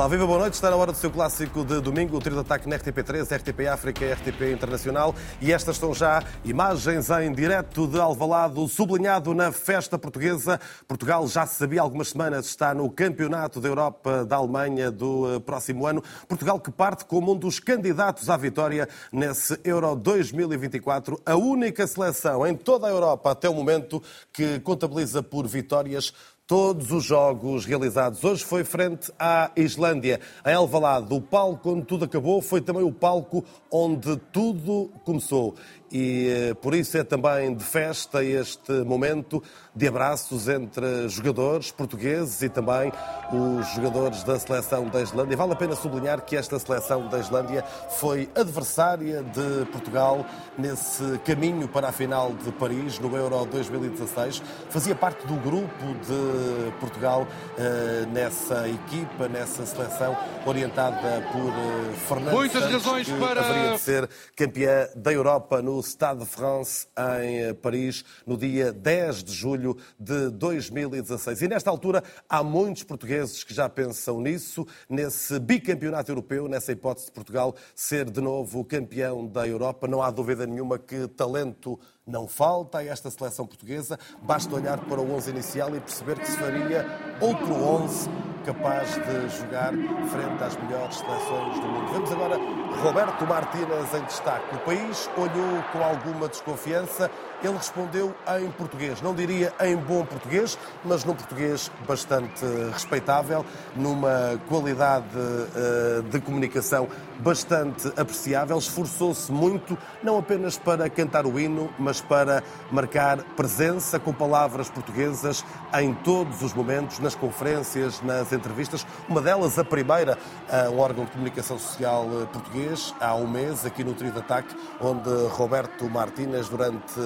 Olá, viva, boa noite. Está na hora do seu clássico de domingo, o trio de ataque na RTP3, RTP África e RTP Internacional. E estas estão já imagens em direto de Alvalade, sublinhado na festa portuguesa. Portugal já se sabia há algumas semanas, está no Campeonato da Europa da Alemanha do eh, próximo ano. Portugal que parte como um dos candidatos à vitória nesse Euro 2024. A única seleção em toda a Europa até o momento que contabiliza por vitórias todos os jogos realizados. Hoje foi frente à Islândia, em Alvalade. O palco onde tudo acabou foi também o palco onde tudo começou e eh, por isso é também de festa este momento de abraços entre jogadores portugueses e também os jogadores da seleção da Islândia. Vale a pena sublinhar que esta seleção da Islândia foi adversária de Portugal nesse caminho para a final de Paris no Euro 2016. Fazia parte do grupo de Portugal eh, nessa equipa, nessa seleção orientada por eh, Fernando Muitas Santos, razões que para- haveria de ser campeã da Europa no Stade de France em eh, Paris no dia 10 de julho de 2016. E nesta altura há muitos portugueses que já pensam nisso, nesse bicampeonato europeu, nessa hipótese de Portugal ser de novo campeão da Europa. Não há dúvida nenhuma que talento não falta a esta seleção portuguesa. Basta olhar para o 11 inicial e perceber que se faria outro 11 capaz de jogar frente às melhores seleções do mundo. Vemos agora Roberto Martínez em destaque. O país olhou com alguma desconfiança. Ele respondeu em português. Não diria em bom português, mas num português bastante respeitável, numa qualidade eh, de comunicação bastante apreciável. Esforçou-se muito, não apenas para cantar o hino, mas para marcar presença com palavras portuguesas em todos os momentos, nas conferências, nas entrevistas. Uma delas, a primeira, a um órgão de comunicação social eh, português, há um mês, aqui no Trio de Ataque, onde Roberto Martínez, durante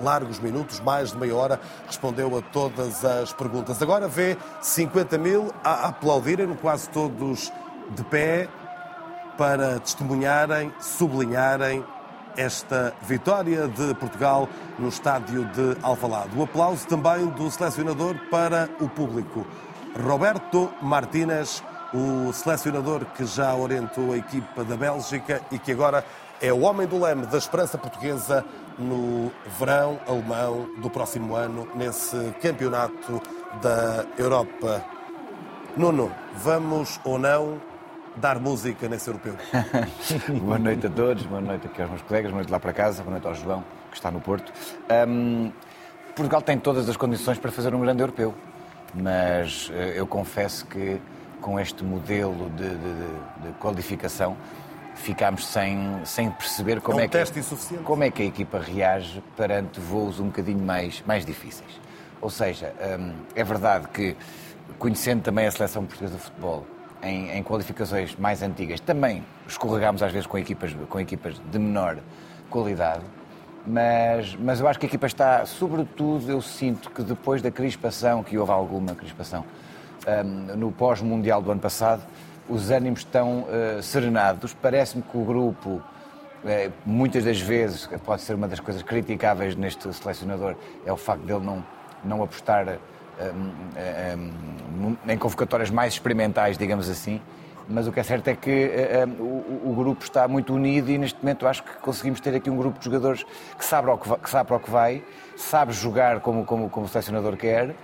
largos minutos, mais de meia hora, respondeu a todas as perguntas. Agora vê 50 mil a aplaudirem, quase todos de pé, para testemunharem, sublinharem esta vitória de Portugal no estádio de Alvalade. O aplauso também do selecionador para o público. Roberto Martínez, o selecionador que já orientou a equipa da Bélgica e que agora é o homem do leme da esperança portuguesa no verão alemão do próximo ano, nesse campeonato da Europa. Nuno, vamos ou não dar música nesse europeu? boa noite a todos, boa noite aqui aos meus colegas, boa noite lá para casa, boa noite ao João, que está no Porto. Hum, Portugal tem todas as condições para fazer um grande europeu, mas eh, eu confesso que com este modelo de, de- de- de qualificação ficámos sem, sem perceber como É um é, que, como é que a equipa reage perante voos um bocadinho mais, mais difíceis. Ou seja, hum, é verdade que, conhecendo também a seleção portuguesa de futebol, em, em qualificações mais antigas, também escorregámos às vezes com equipas, com equipas de menor qualidade, mas, mas eu acho que a equipa está, sobretudo, eu sinto que depois da crispação, que houve alguma crispação, hum, no pós-mundial do ano passado, os ânimos estão eh, serenados. Parece-me que o grupo, eh, muitas das vezes, pode ser uma das coisas criticáveis neste selecionador, é o facto dele não, não apostar hum, hum, em convocatórias mais experimentais, digamos assim. Mas o que é certo é que eh, hum, o, o grupo está muito unido e neste momento acho que conseguimos ter aqui um grupo de jogadores que sabe que vai, que sabe para o que vai, sabe jogar como, como, como o selecionador quer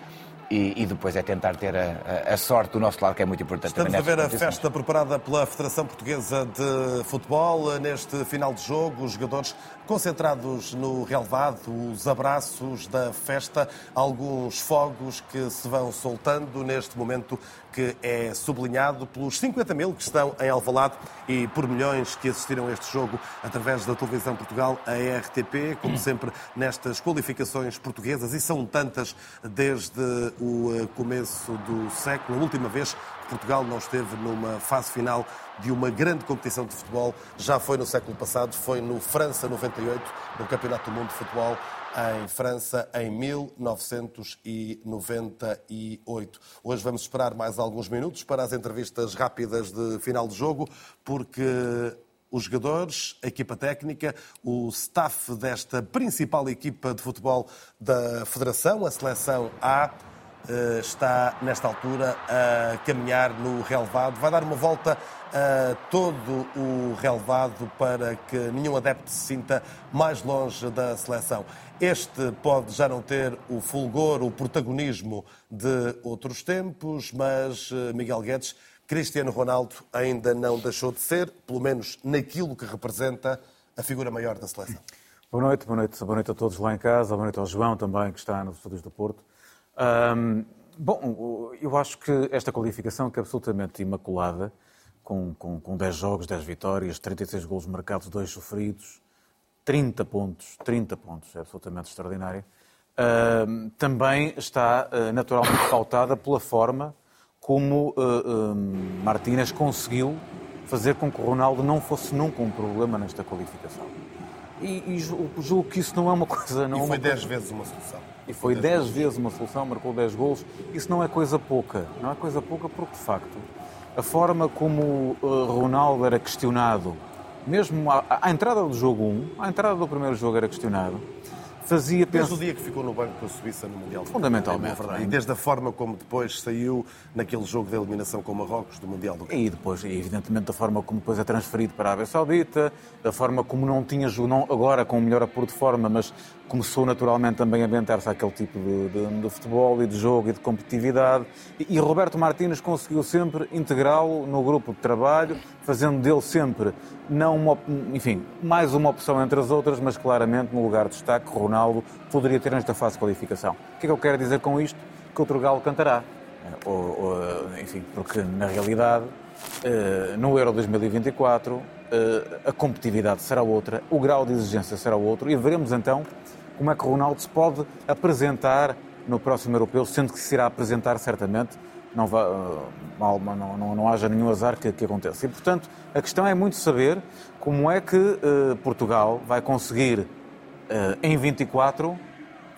e, e depois é tentar ter a, a- a sorte do nosso lado, que é muito importante Estamos a ver a festa preparada pela Federação Portuguesa de Futebol neste final de jogo, os jogadores concentrados no relevado, os abraços da festa, alguns fogos que se vão soltando neste momento que é sublinhado pelos 50 mil que estão em Alvalade e por milhões que assistiram a este jogo através da televisão Portugal, a RTP, como sempre nestas qualificações portuguesas, e são tantas desde o eh, começo do século. A última vez Portugal não esteve numa fase final de uma grande competição de futebol já foi no século passado, foi no França 98, no Campeonato do Mundo de Futebol em França em 1998. Hoje vamos esperar mais alguns minutos para as entrevistas rápidas de final de jogo, porque os jogadores, a equipa técnica, o staff desta principal equipa de futebol da Federação, a seleção A, está, nesta altura, a caminhar no relevado. Vai dar uma volta a todo o relevado para que nenhum adepto se sinta mais longe da seleção. Este pode já não ter o fulgor, o protagonismo de outros tempos, mas eh, Miguel Guedes, Cristiano Ronaldo ainda não deixou de ser, pelo menos naquilo que representa, a figura maior da seleção. Boa noite, boa noite, boa noite a todos lá em casa, boa noite ao João também, que está nos estúdios do Porto. Bom, eu acho que esta qualificação que é absolutamente imaculada, com, com, com 10 jogos, 10 vitórias, 36 golos marcados, 2 sofridos, 30 pontos, 30 pontos, é absolutamente extraordinária, uh, também está uh, naturalmente pautada pela forma como uh, Martínez conseguiu fazer com que o Ronaldo não fosse nunca um problema nesta qualificação. E, e julgo, julgo, que isso não é uma coisa... Não e foi 10 coisa... vezes uma solução. E foi 10 vezes uma solução, marcou 10 golos. Isso não é coisa pouca. Não é coisa pouca porque, de facto, a forma como uh, Ronaldo era questionado, mesmo à, à, entrada do jogo 1, à entrada do primeiro jogo era questionado, fazia Desde o dia que ficou no banco com a Suíça no Mundial. Fundamentalmente. É e desde a forma como depois saiu naquele jogo de eliminação com Marrocos do Mundial do E depois, evidentemente, da forma como depois é transferido para a Arábia Saudita, da forma como não tinha não agora com o melhor apuro de forma, mas começou naturalmente também a ambientar-se àquele tipo de, de, de, futebol e de jogo e de competitividade. E, e Roberto Martínez conseguiu sempre integrá-lo no grupo de trabalho, fazendo dele sempre, não uma, enfim, mais uma opção entre as outras, mas claramente no lugar de destaque, Ronaldo poderia ter nesta fase de qualificação. O que é que eu quero dizer com isto? Que outro galo cantará. Ou, ou, enfim, porque na realidade, eh, no Euro 2024, eh, a competitividade será outra, o grau de exigência será outro, e veremos então como é que o Ronaldo se pode apresentar no próximo europeu, sendo que se irá apresentar certamente, não, vá, mal, não, não, não haja nenhum azar que, que aconteça. E, portanto, a questão é muito saber como é que uh, Portugal vai conseguir, uh, em 24,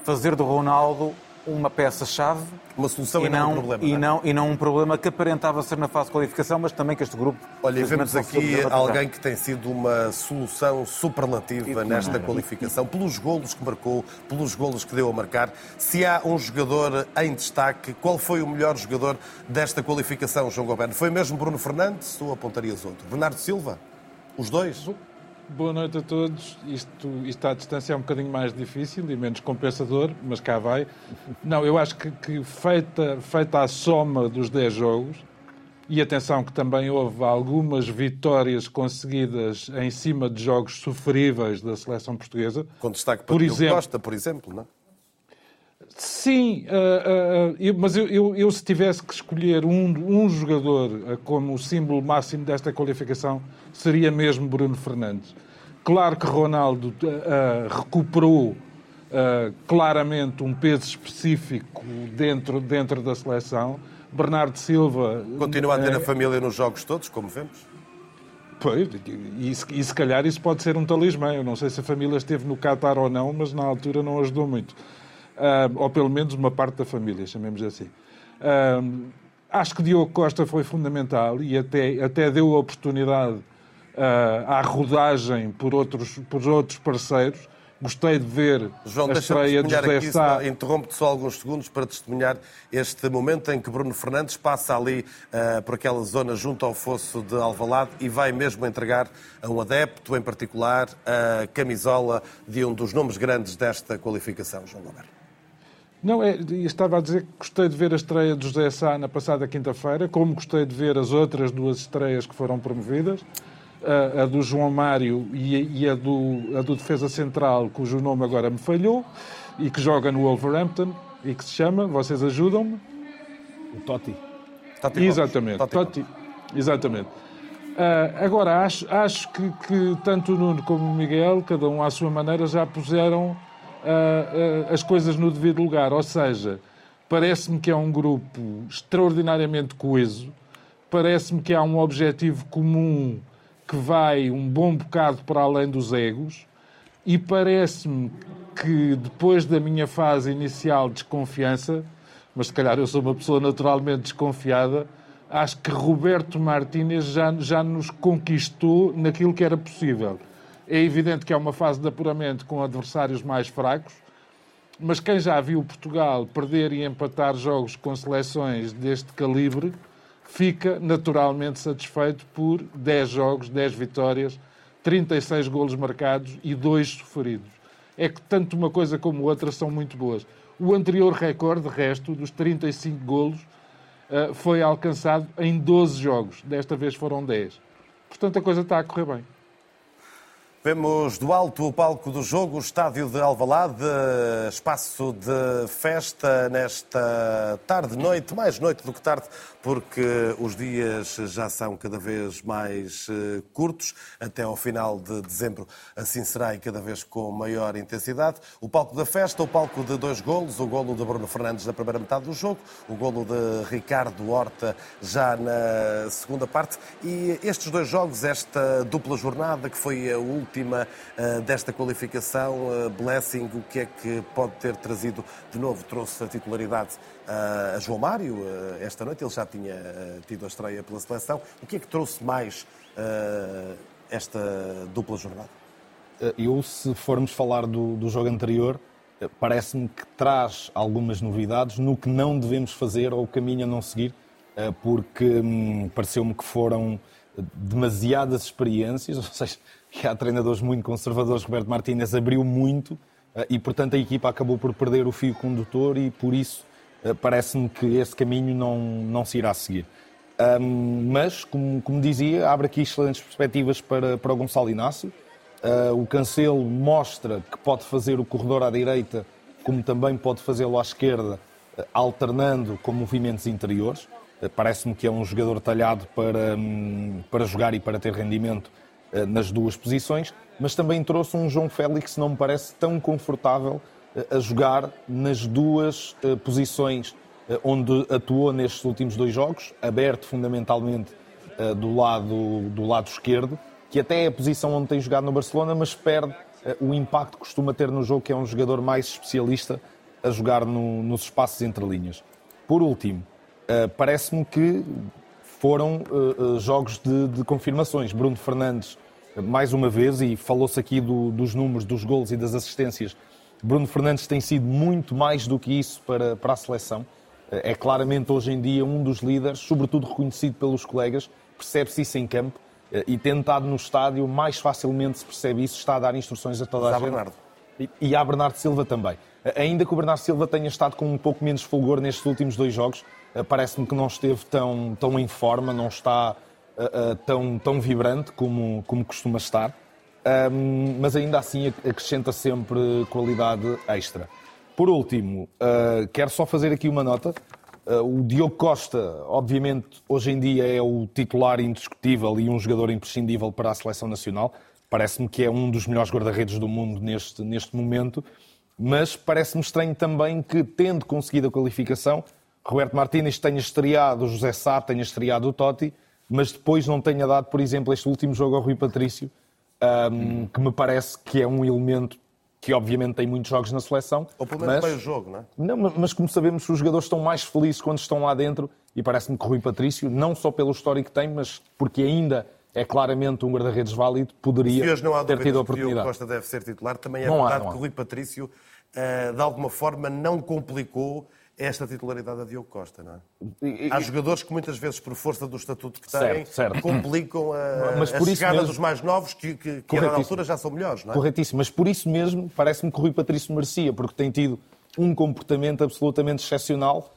fazer do Ronaldo uma peça-chave. Uma solução e não, um problema. E não, e não um problema que aparentava ser na fase de qualificação, mas também que este grupo. Olha, vemos aqui alguém que tem sido uma solução superlativa nesta qualificação, pelos golos que marcou, pelos golos que deu a marcar. Se há um jogador em destaque, qual foi o melhor jogador desta qualificação, João Goberno? Foi mesmo Bruno Fernandes ou apontarias outro? Bernardo Silva? Os dois? Boa noite a todos. Isto, isto à distância é um bocadinho mais difícil e menos compensador, mas cá vai. Não, eu acho que, que feita, feita a soma dos 10 jogos, e atenção que também houve algumas vitórias conseguidas em cima de jogos sofríveis da seleção portuguesa. Com destaque para por exemplo, Costa, por exemplo, não é? Sim, uh, uh, eu, mas eu, eu, eu, se tivesse que escolher um, um jogador uh, como o símbolo máximo desta qualificação, seria mesmo Bruno Fernandes. Claro que Ronaldo recuperou claramente um peso específico dentro, dentro da seleção. Bernardo Silva. Continua a ter a família nos jogos todos, como vemos? Pois, e, e se calhar isso pode ser um talismã. Eu não sei se a família esteve no Qatar ou não, mas na altura não ajudou muito uh, ou pelo menos uma parte da família, chamemos assim. Uh, acho que Diogo Costa foi fundamental e até, até deu a oportunidade uh, à rodagem por outros, por outros parceiros. Gostei de ver João, a estreia de José aqui, Sá. Interrompo-te só alguns segundos para testemunhar este momento em que Bruno Fernandes passa ali uh, por aquela zona junto ao fosso de Alvalade e vai mesmo entregar a um adepto, em particular, a camisola de um dos nomes grandes desta qualificação, João Gomes. Não, é, estava a dizer que gostei de ver a estreia de José Sá na passada quinta-feira, como gostei de ver as outras duas estreias que foram promovidas, a, a do João Mário e, e, a, do, a do Defesa Central, cujo nome agora me falhou, e que joga no Wolverhampton, e que se chama, vocês ajudam-me? O Totti. Totti Exatamente, Totti. Totti. Exatamente. Uh, agora, acho, acho que, que tanto o Nuno como o Miguel, cada um à sua maneira, já puseram as coisas no devido lugar. Ou seja, parece-me que é um grupo extraordinariamente coeso, parece-me que há um objetivo comum que vai um bom bocado para além dos egos, e parece-me que depois da minha fase inicial de desconfiança, mas se calhar eu sou uma pessoa naturalmente desconfiada, acho que Roberto Martínez já, já nos conquistou naquilo que era possível. É evidente que é uma fase de apuramento com adversários mais fracos, mas quem já viu Portugal perder e empatar jogos com seleções deste calibre fica naturalmente satisfeito por 10 jogos, 10 vitórias, 36 golos marcados e 2 sofridos. É que tanto uma coisa como outra são muito boas. O anterior recorde, de resto, dos 35 golos, eh, foi alcançado em 12 jogos. Desta vez foram 10. Portanto, a coisa está a correr bem. Vemos do alto o palco do jogo, o estádio de Alvalade, espaço de festa nesta tarde, noite, mais noite do que tarde, porque os dias já são cada vez mais eh, curtos, até ao final de dezembro assim será e cada vez com maior intensidade. O palco da festa, o palco de dois golos, o golo de Bruno Fernandes na primeira metade do jogo, o golo de Ricardo Horta já na segunda parte e estes dois jogos, esta dupla jornada que foi a última última uh, desta qualificação. Uh, Blessing, o que é que pode ter trazido de novo? Trouxe a titularidade uh, a João Mário esta noite, ele já tinha tido a estreia pela seleção. O que é que trouxe mais esta dupla jornada? Eu, se formos falar do, do jogo anterior, parece-me que traz algumas novidades no que não devemos fazer ou o caminho a não seguir, porque hum, pareceu-me que foram demasiadas experiências, ou seja, que há treinadores muito conservadores, Roberto Martínez abriu muito eh, e, portanto, a equipa acabou por perder o fio condutor e, por isso, eh, parece-me que esse caminho não, não se irá seguir. Um, mas, como, como, dizia, abre aqui excelentes perspectivas para, para o Gonçalo Inácio. Uh, o Cancelo mostra que pode fazer o corredor à direita, como também pode fazê-lo à esquerda, alternando com movimentos interiores. Uh, Parece-me que é um jogador talhado para, um, para jogar e para ter rendimento nas duas posições, mas também trouxe um João Félix que não me parece tão confortável eh, a jogar nas duas eh, posições onde atuou nestes últimos dois jogos, aberto fundamentalmente do lado, do lado esquerdo, que até é a posição onde tem jogado no Barcelona, mas perde o impacto que costuma ter no jogo, que é um jogador mais especialista a jogar no, nos espaços entre linhas. Por último, parece-me que foram uh, jogos de, de, confirmações. Bruno Fernandes, mais uma vez, e falou-se aqui do, dos números, dos gols e das assistências. Bruno Fernandes tem sido muito mais do que isso para, para a seleção. É claramente hoje em dia um dos líderes, sobretudo reconhecido pelos colegas, percebe-se isso em campo e tentado no estádio, mais facilmente se percebe isso, está a dar instruções a toda a, a gente. Bernardo. E, e a Bernardo Silva também. Ainda que o Bernardo Silva tenha estado com um pouco menos fulgor nestes últimos dois jogos, eh, parece-me que não esteve tão, tão em forma, não está uh, uh, tão, tão vibrante como, como costuma estar, um, mas ainda assim acrescenta sempre qualidade extra. Por último, uh, quero só fazer aqui uma nota. o Diogo Costa, obviamente, hoje em dia é o titular indiscutível e um jogador imprescindível para a seleção nacional. Parece-me que é um dos melhores guarda-redes do mundo neste, neste momento, mas parece-me estranho também que, tendo conseguido a qualificação, Roberto Martínez tenha estreado o José Sá, tenha estreado o Totti, mas depois não tenha dado, por exemplo, este último jogo ao Rui Patrício, um, que me parece que é um elemento que obviamente tem muitos jogos na seleção. Ou pelo menos mas, o jogo, não é? Não, mas como sabemos, os jogadores estão mais felizes quando estão lá dentro e parece-me que o Rui Patrício, não só pelo histórico que tem, mas porque ainda é claramente um guarda-redes válido, poderia ter tido a oportunidade. Que o Costa deve ser titular, também é não verdade há, que o Rui Patrício, eh, de alguma forma, não complicou esta titularidade a Diogo Costa, não é? Há jogadores que muitas vezes, por força do estatuto que têm, certo, certo. complicam a, mas a chegada mesmo... dos mais novos, que, que, que na altura já são melhores, não é? Corretíssimo, mas por isso mesmo parece-me que o Rui Patrício merecia, porque tem tido um comportamento absolutamente excepcional,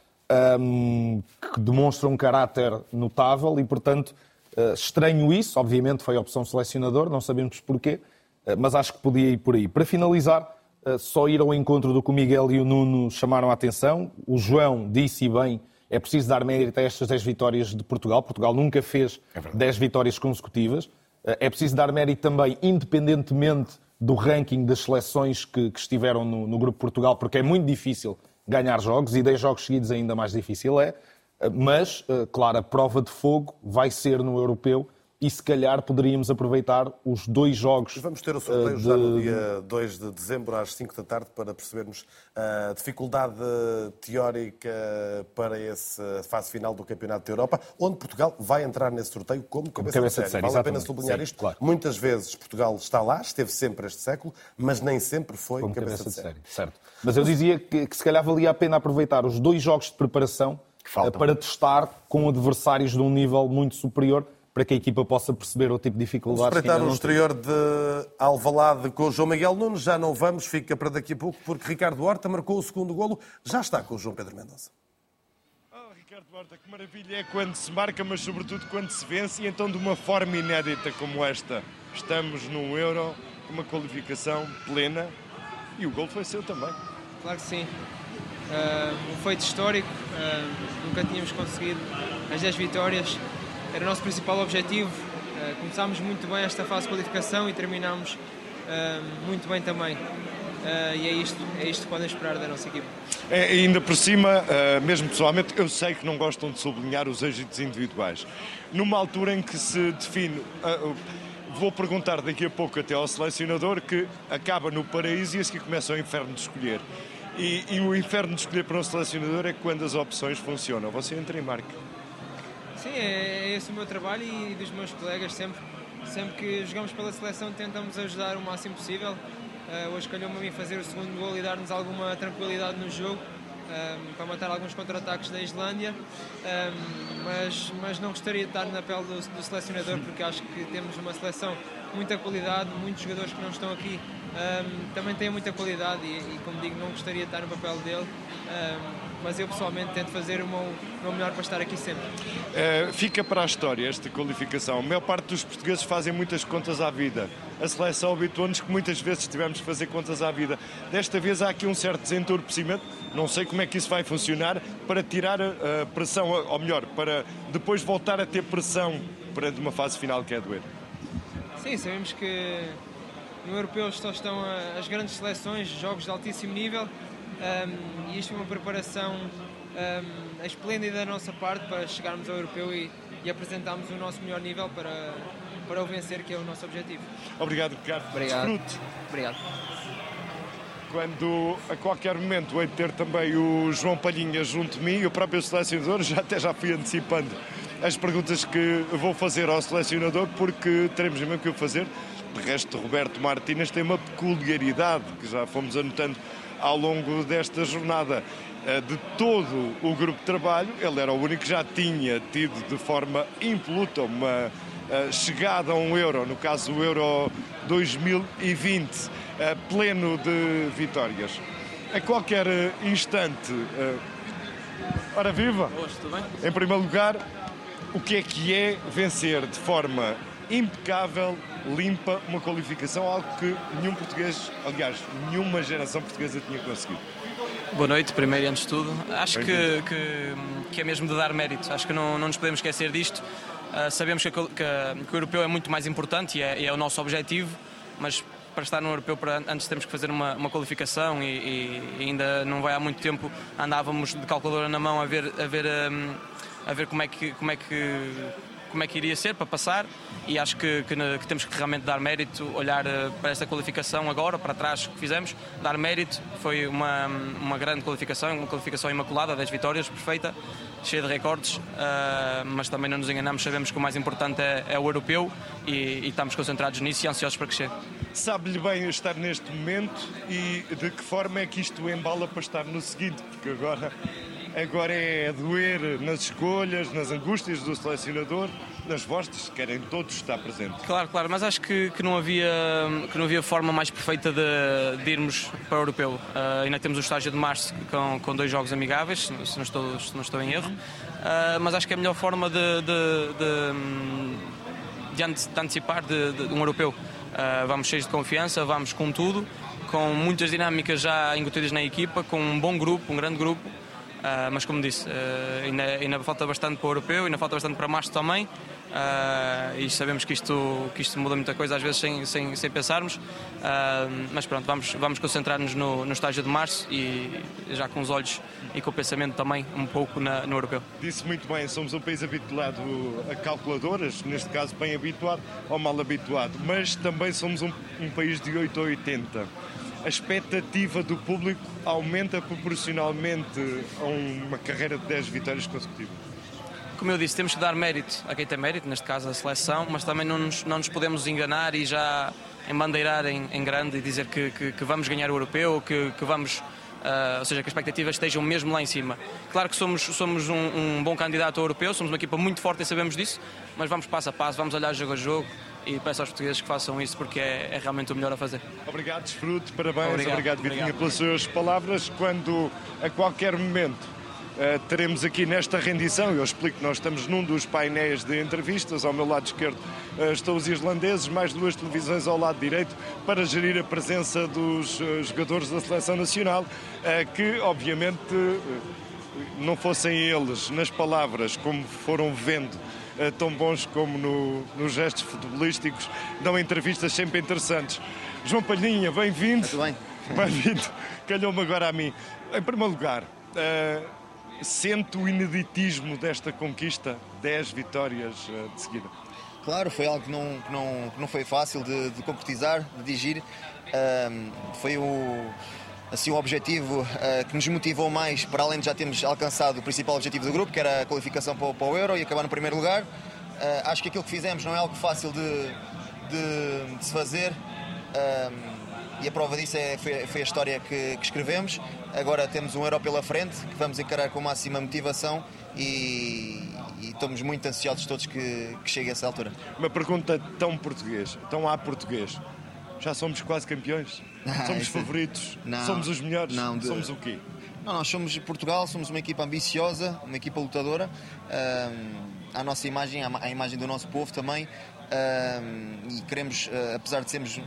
um, que demonstra um caráter notável e, portanto, uh, estranho isso. Obviamente foi a opção selecionador, não sabemos porquê, uh, mas acho que podia ir por aí. Para finalizar, só ir ao encontro do que o Miguel e o Nuno chamaram a atenção. O João disse bem, é preciso dar mérito a estas 10 vitórias de Portugal. Portugal nunca fez é 10 vitórias consecutivas. Eh, é preciso dar mérito também, independentemente do ranking das seleções que, que estiveram no, no, Grupo Portugal, porque é muito difícil ganhar jogos e 10 jogos seguidos ainda mais difícil é. Eh, mas, claro, a prova de fogo vai ser no europeu e se calhar poderíamos aproveitar os dois jogos. Vamos ter o sorteio de... já no dia 2 de dezembro, às 5 da tarde, para percebermos a dificuldade teórica para essa fase final do Campeonato da Europa, onde Portugal vai entrar nesse sorteio como, como cabeça, cabeça, de série. Vale a pena sublinhar Sim, isto. Claro. Muitas vezes Portugal está lá, esteve sempre este século, mas nem sempre foi como cabeça, cabeça de, série. série. Certo. Mas eu dizia que, que se calhar valia a pena aproveitar os dois jogos de preparação para testar com adversários de um nível muito superior para que a equipa possa perceber o tipo de dificuldades vamos espreitar o exterior de Alvalade com o João Miguel Nunes. Já não vamos, fica para daqui a pouco, porque Ricardo Horta marcou o segundo golo. Já está com o João Pedro Mendonça. Oh, Ricardo Horta, que maravilha é quando se marca, mas sobretudo quando se vence, e então de uma forma inédita como esta. Estamos num Euro, uma qualificação plena, e o gol foi seu também. Claro que sim. Uh, um feito histórico, uh, nunca tínhamos conseguido as 10 vitórias era o nosso principal objetivo. Uh, começámos muito bem esta fase de qualificação e terminámos uh, muito bem também. Uh, e é isto, é isto que podem esperar da nossa equipa. É, ainda por cima, mesmo pessoalmente, eu sei que não gostam de sublinhar os êxitos individuais. Numa altura em que se define. vou perguntar daqui a pouco até ao selecionador que acaba no paraíso e a seguir começa o inferno de escolher. E, e o inferno de escolher para um selecionador é quando as opções funcionam. Você entra em marca. Sim, é, é esse o meu trabalho e dos meus colegas sempre. Sempre que jogamos pela seleção tentamos ajudar o máximo possível. Uh, hoje calhou-me a mim fazer o segundo gol e dar-nos alguma tranquilidade no jogo. Um, eh, para matar alguns contra-ataques da Islândia, um, eh, mas, mas não gostaria de estar na pele do, do, selecionador porque acho que temos uma seleção muita qualidade, muitos jogadores que não estão aqui um, também têm muita qualidade e, e, como digo, não gostaria de estar no papel dele mas eu pessoalmente tento fazer o meu, o meu melhor para estar aqui sempre. Uh, fica para a história esta qualificação. A maior parte dos portugueses fazem muitas contas à vida. A seleção habituou-nos que muitas vezes tivemos de fazer contas à vida. Desta vez há aqui um certo desentorpecimento, não sei como é que isso vai funcionar, para tirar a pressão, ou melhor, para depois voltar a ter pressão perante uma fase final que é doer. Sim, sabemos que no europeu só estão as grandes seleções, jogos de altíssimo nível um, e isto é uma preparação um, esplêndida da nossa parte para chegarmos ao europeu e, e apresentarmos o nosso melhor nível para, para o vencer, que é o nosso objetivo. Obrigado, Ricardo. Obrigado. Desfrute. Obrigado. Quando a qualquer momento hei de ter também o João Palhinha junto de mim e o próprio selecionador, já até já fui antecipando as perguntas que vou fazer ao selecionador, porque teremos mesmo que o fazer. De resto, Roberto Martínez tem uma peculiaridade que já fomos anotando ao longo desta jornada. Eh, de todo o grupo de trabalho, ele era o único que já tinha tido de forma impoluta uma eh, chegada a um euro, no caso o Euro 2020, eh, pleno de vitórias. A qualquer instante. Ora viva! Em primeiro lugar, o que é que é vencer de forma impecável, limpa, uma qualificação, algo que nenhum português, aliás, nenhuma geração portuguesa tinha conseguido. Boa noite, primeiro e antes de tudo. Acho que, que, que, é mesmo de dar mérito. Acho que não, não nos podemos esquecer disto. Uh, sabemos que, que, que, o europeu é muito mais importante e é, é, o nosso objetivo, mas para estar no europeu antes temos que fazer uma, uma qualificação e, e, ainda não vai há muito tempo andávamos de calculadora na mão a ver, a ver, um, a ver como, é que, como é que como é que iria ser para passar e acho que, que, que, temos que realmente dar mérito, olhar eh, para esta qualificação agora, para trás que fizemos, dar mérito. Foi uma, uma grande qualificação, uma qualificação imaculada, 10 vitórias, perfeita, cheia de recordes, uh, mas também não nos enganamos, sabemos que o mais importante é, é o europeu e, e, estamos concentrados nisso e ansiosos para chegue. Sabe-lhe bem estar neste momento e de que forma é que isto embala para estar no seguinte, porque agora agora é doer nas escolhas, nas angústias do selecionador, nas vossas, querem todos estar presentes. Claro, claro, mas acho que, que, não, havia, que não havia forma mais perfeita de, de irmos para o europeu. Uh, ainda temos o estágio de março com, com dois jogos amigáveis, se não estou, se não estou em erro, uh, mas acho que é a melhor forma de, de, de, de antecipar de, de, um europeu. Uh, vamos cheios de confiança, vamos com tudo, com muitas dinâmicas já incutidas na equipa, com um bom grupo, um grande grupo. Uh, mas como disse, uh, ainda, ainda falta bastante para o europeu, ainda falta bastante para março também Uh, e sabemos que isto, que isto muda muita coisa às vezes sem, sem, sem pensarmos, uh, mas pronto, vamos, vamos concentrar-nos no, no estágio de março e já com os olhos e com o pensamento também um pouco na, no europeu. Disse muito bem, somos um país habituado a calculadoras, neste caso bem habituado ou mal habituado, mas também somos um, um país de 8 a 80. A expectativa do público aumenta proporcionalmente a uma carreira de 10 vitórias consecutivas como eu disse, temos que dar mérito a quem tem mérito, neste caso a seleção, mas também não nos, não nos podemos enganar e já embandeirar em, em grande e dizer que, que, que, vamos ganhar o europeu, que, que vamos. Uh, ou seja, que as expectativas estejam mesmo lá em cima. Claro que somos, somos um, um, bom candidato ao europeu, somos uma equipa muito forte e sabemos disso, mas vamos passo a passo, vamos olhar jogo a jogo e peço aos portugueses que façam isso porque é, é realmente o melhor a fazer. Obrigado, desfrute, parabéns, obrigado, obrigado Vitinha, obrigado, pelas suas palavras. Quando a qualquer momento Uh, teremos aqui nesta rendição, eu explico que nós estamos num dos painéis de entrevistas, ao meu lado esquerdo uh, estão os islandeses, mais duas televisões ao lado direito, para gerir a presença dos uh, jogadores da Seleção Nacional, que obviamente não fossem eles nas palavras como foram vendo tão bons como no, nos gestos futebolísticos, dão entrevistas sempre interessantes. João Palhinha, bem-vindo. Muito bem. Bem-vindo. Calhou-me agora a mim. Em primeiro lugar, sente o ineditismo desta conquista, 10 vitórias eh, de seguida? Claro, foi algo que não, que não, que não foi fácil de, de concretizar, de dirigir. Um, foi o, assim, o objetivo uh, que nos motivou mais, para além de já termos alcançado o principal objetivo do grupo, que era a qualificação para o, para o Euro e acabar no primeiro lugar. Uh, acho que aquilo que fizemos não é algo fácil de, de, de se fazer. Um, e a prova disso é, foi, foi a história que, que, escrevemos. Agora temos um euro pela frente que vamos encarar com máxima motivação e, e estamos muito ansiosos todos que, que chegue a essa altura. Uma pergunta tão português, tão a português. Já somos quase campeões? Ah, somos favoritos? Não, somos os melhores? Não, de... Somos o quê? Não, nós somos Portugal, somos uma equipa ambiciosa, uma equipa lutadora. Um, a nossa imagem, a imagem do nosso povo também. E queremos, uh, apesar de sermos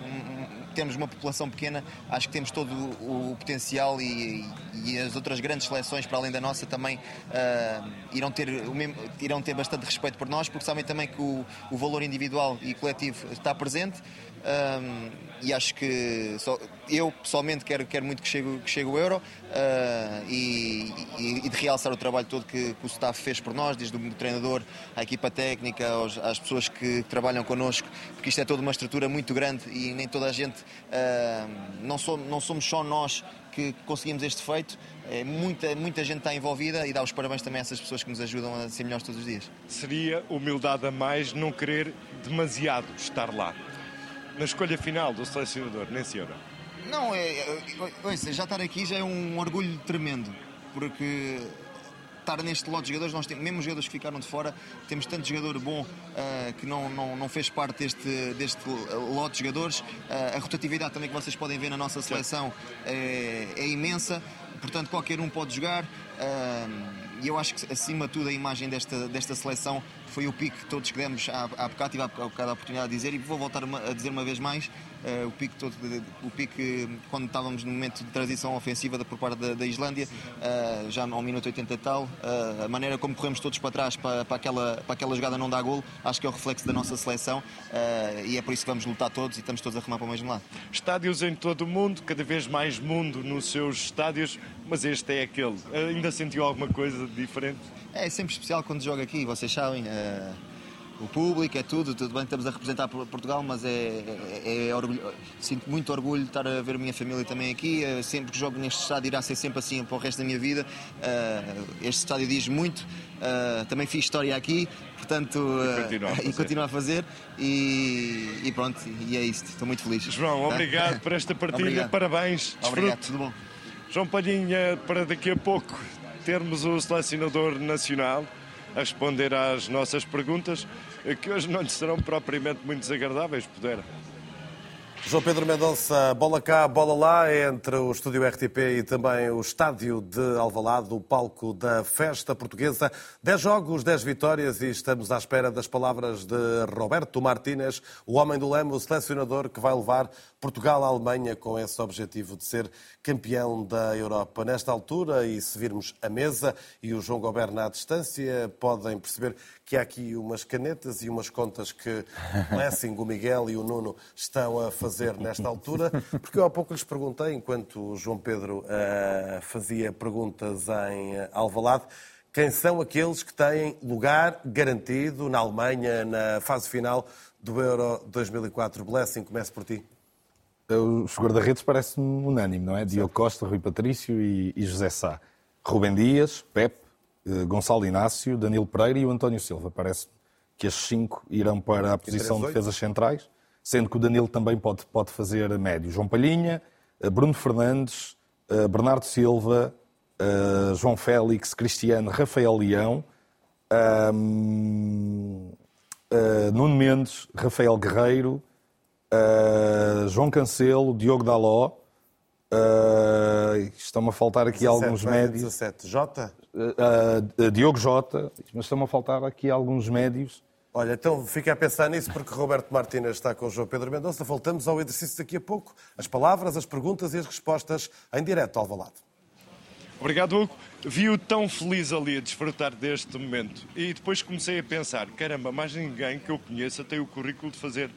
temos uma população pequena, acho que temos todo o, o potencial e, e, as outras grandes seleções, para além da nossa, também uh, irão, ter, mesmo, irão ter bastante respeito por nós, porque sabem também que o, o valor individual e coletivo está presente. Um, e acho que só, eu pessoalmente quero, quero muito que chegue, que chegue o Euro uh, e, e, e, de realçar o trabalho todo que, que, o staff fez por nós, desde o treinador à equipa técnica, aos, às pessoas que trabalham connosco, porque isto é toda uma estrutura muito grande e nem toda a gente, uh, não, somos, não somos só nós que conseguimos este feito, é, muita, muita gente está envolvida e dá os parabéns também a essas pessoas que nos ajudam a ser melhores todos os dias. Seria humildade a mais não querer demasiado estar lá? Na escolha final do selecionador nesse Euro? Não, é, é, ouça, já estar aqui já é um orgulho tremendo, porque estar neste lote de jogadores, nós temos, mesmo jogadores que ficaram de fora, temos tanto jogador bom uh, que não, não, não fez parte deste, deste lote de jogadores. Uh, a rotatividade também que vocês podem ver na nossa seleção é, é imensa, portanto qualquer um pode jogar. Uh, e eu acho que, acima de tudo, a imagem desta, desta seleção foi o pique que todos que demos há, há bocado, tive há bocado a oportunidade de dizer, e vou voltar a dizer uma vez mais, uh, o, pique todo, o pique quando estávamos no momento de transição ofensiva por parte da, da Islândia, uh, já ao minuto 80 e tal, uh, a maneira como corremos todos para trás para, para, aquela, para aquela jogada não dar golo, acho que é o reflexo da nossa seleção e é por isso que vamos lutar todos e estamos todos a remar para o mesmo lado. Estádios em todo o mundo, cada vez mais mundo nos seus estádios, mas este é aquele. Ainda sentiu alguma coisa diferente? É sempre especial quando joga aqui, vocês sabem. Uh, o público, é tudo, tudo bem estamos a representar Portugal, mas é, é, é orgulho, sinto muito orgulho de estar a ver a minha família também aqui. Uh, sempre que jogo neste estádio irá ser sempre assim para o resto da minha vida. Uh, este estádio diz muito. também fiz história aqui, portanto, e continuo a fazer. E, e, pronto, e é isto. Estou muito feliz. João, tá? obrigado por esta partilha, parabéns. Desfrute. Obrigado, tudo bom. João Palhinha, para daqui a pouco termos o selecionador nacional a responder às nossas perguntas, que hoje não lhe serão propriamente muito desagradáveis, puder. João Pedro Mendonça, bola cá, bola lá, entre o estúdio RTP e também o estádio de Alvalade, o palco da festa portuguesa. Dez jogos, dez vitórias e estamos à espera das palavras de Roberto Martínez, o homem do leme, o selecionador que vai levar Portugal à Alemanha com esse objetivo de ser campeão da Europa. Nesta altura, e se virmos a mesa e o João Goberna à distância, podem perceber que há aqui umas canetas e umas contas que Lessing, o Miguel e o Nuno estão a fazer nesta altura, porque eu há pouco lhes perguntei, enquanto o João Pedro uh, fazia perguntas em Alvalade, quem são aqueles que têm lugar garantido na Alemanha na fase final do Euro 2004. Blessing, comece por ti. Os guarda-redes parecem unânime, não é? Diogo Costa, Rui Patrício e, José Sá. Rubem Dias, Pepe, eh, Gonçalo Inácio, Danilo Pereira e o António Silva. Parece que estes cinco irão para a posição de defesas centrais, sendo que o Danilo também pode, pode fazer médio. João Palhinha, eh, Bruno Fernandes, eh, Bernardo Silva, João Félix, Cristiano, Rafael Leão, Nuno Mendes, Rafael Guerreiro, João Cancelo, Diogo Daló. Uh, Estão-me a faltar aqui 17, alguns médios. 17. Jota? Uh, Diogo Jota, mas estão a faltar aqui alguns médios. Olha, então fica a pensar nisso porque Roberto Martínez está com o João Pedro Mendonça. Voltamos ao exercício daqui a pouco. As palavras, as perguntas e as respostas em direto ao Valado. Obrigado, Hugo. Vi-o tão feliz ali a desfrutar deste momento. E depois comecei a pensar, caramba, mais ninguém que eu conheça tem o currículo de fazer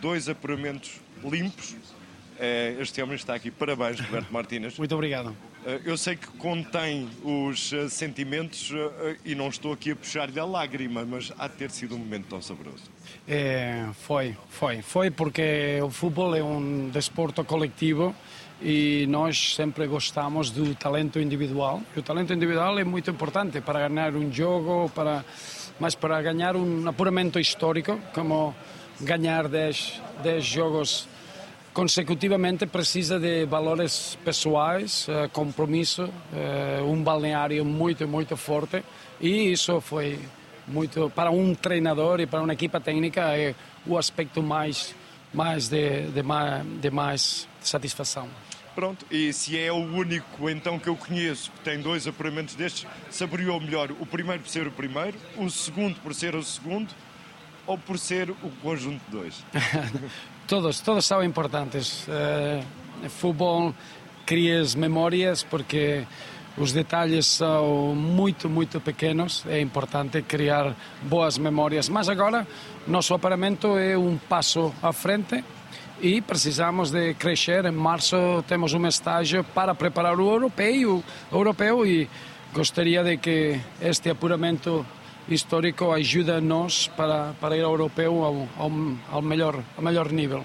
dois apuramentos limpos. Eh, este homem está aqui. Parabéns, Roberto Martínez. Muito obrigado. Eh, eu sei que contém os eh, sentimentos e não estou aqui a puxar-lhe a lágrima, mas há de ter sido um momento tão saboroso. É, foi, foi. Foi porque o futebol é um desporto coletivo e nós sempre gostamos do talento individual. E o talento individual é muito importante para ganhar um jogo, para, mas para ganhar um apuramento histórico, como ganhar 10 jogos consecutivamente precisa de valores pessoais, eh, compromisso, eh, um balneário muito, muito forte e isso foi muito, para um treinador e para uma equipa técnica, é o aspecto mais, mais de, de, mais, de mais satisfação. Pronto, e se é o único então que eu conheço que tem dois apuramentos destes, saboreou melhor o primeiro por ser o primeiro, o segundo por ser o segundo ou por ser o conjunto de dois? todos, todos são importantes. Uh, futebol cria memórias porque os detalhes são muito, muito pequenos. É importante criar boas memórias. Mas agora, nosso aparamento é um passo à frente e precisamos de crescer. Em março temos um estágio para preparar o europeu, o europeu e gostaria de que este apuramento histórico ajuda-nos para, para ir ao europeu ao, ao, ao, melhor, ao melhor nível.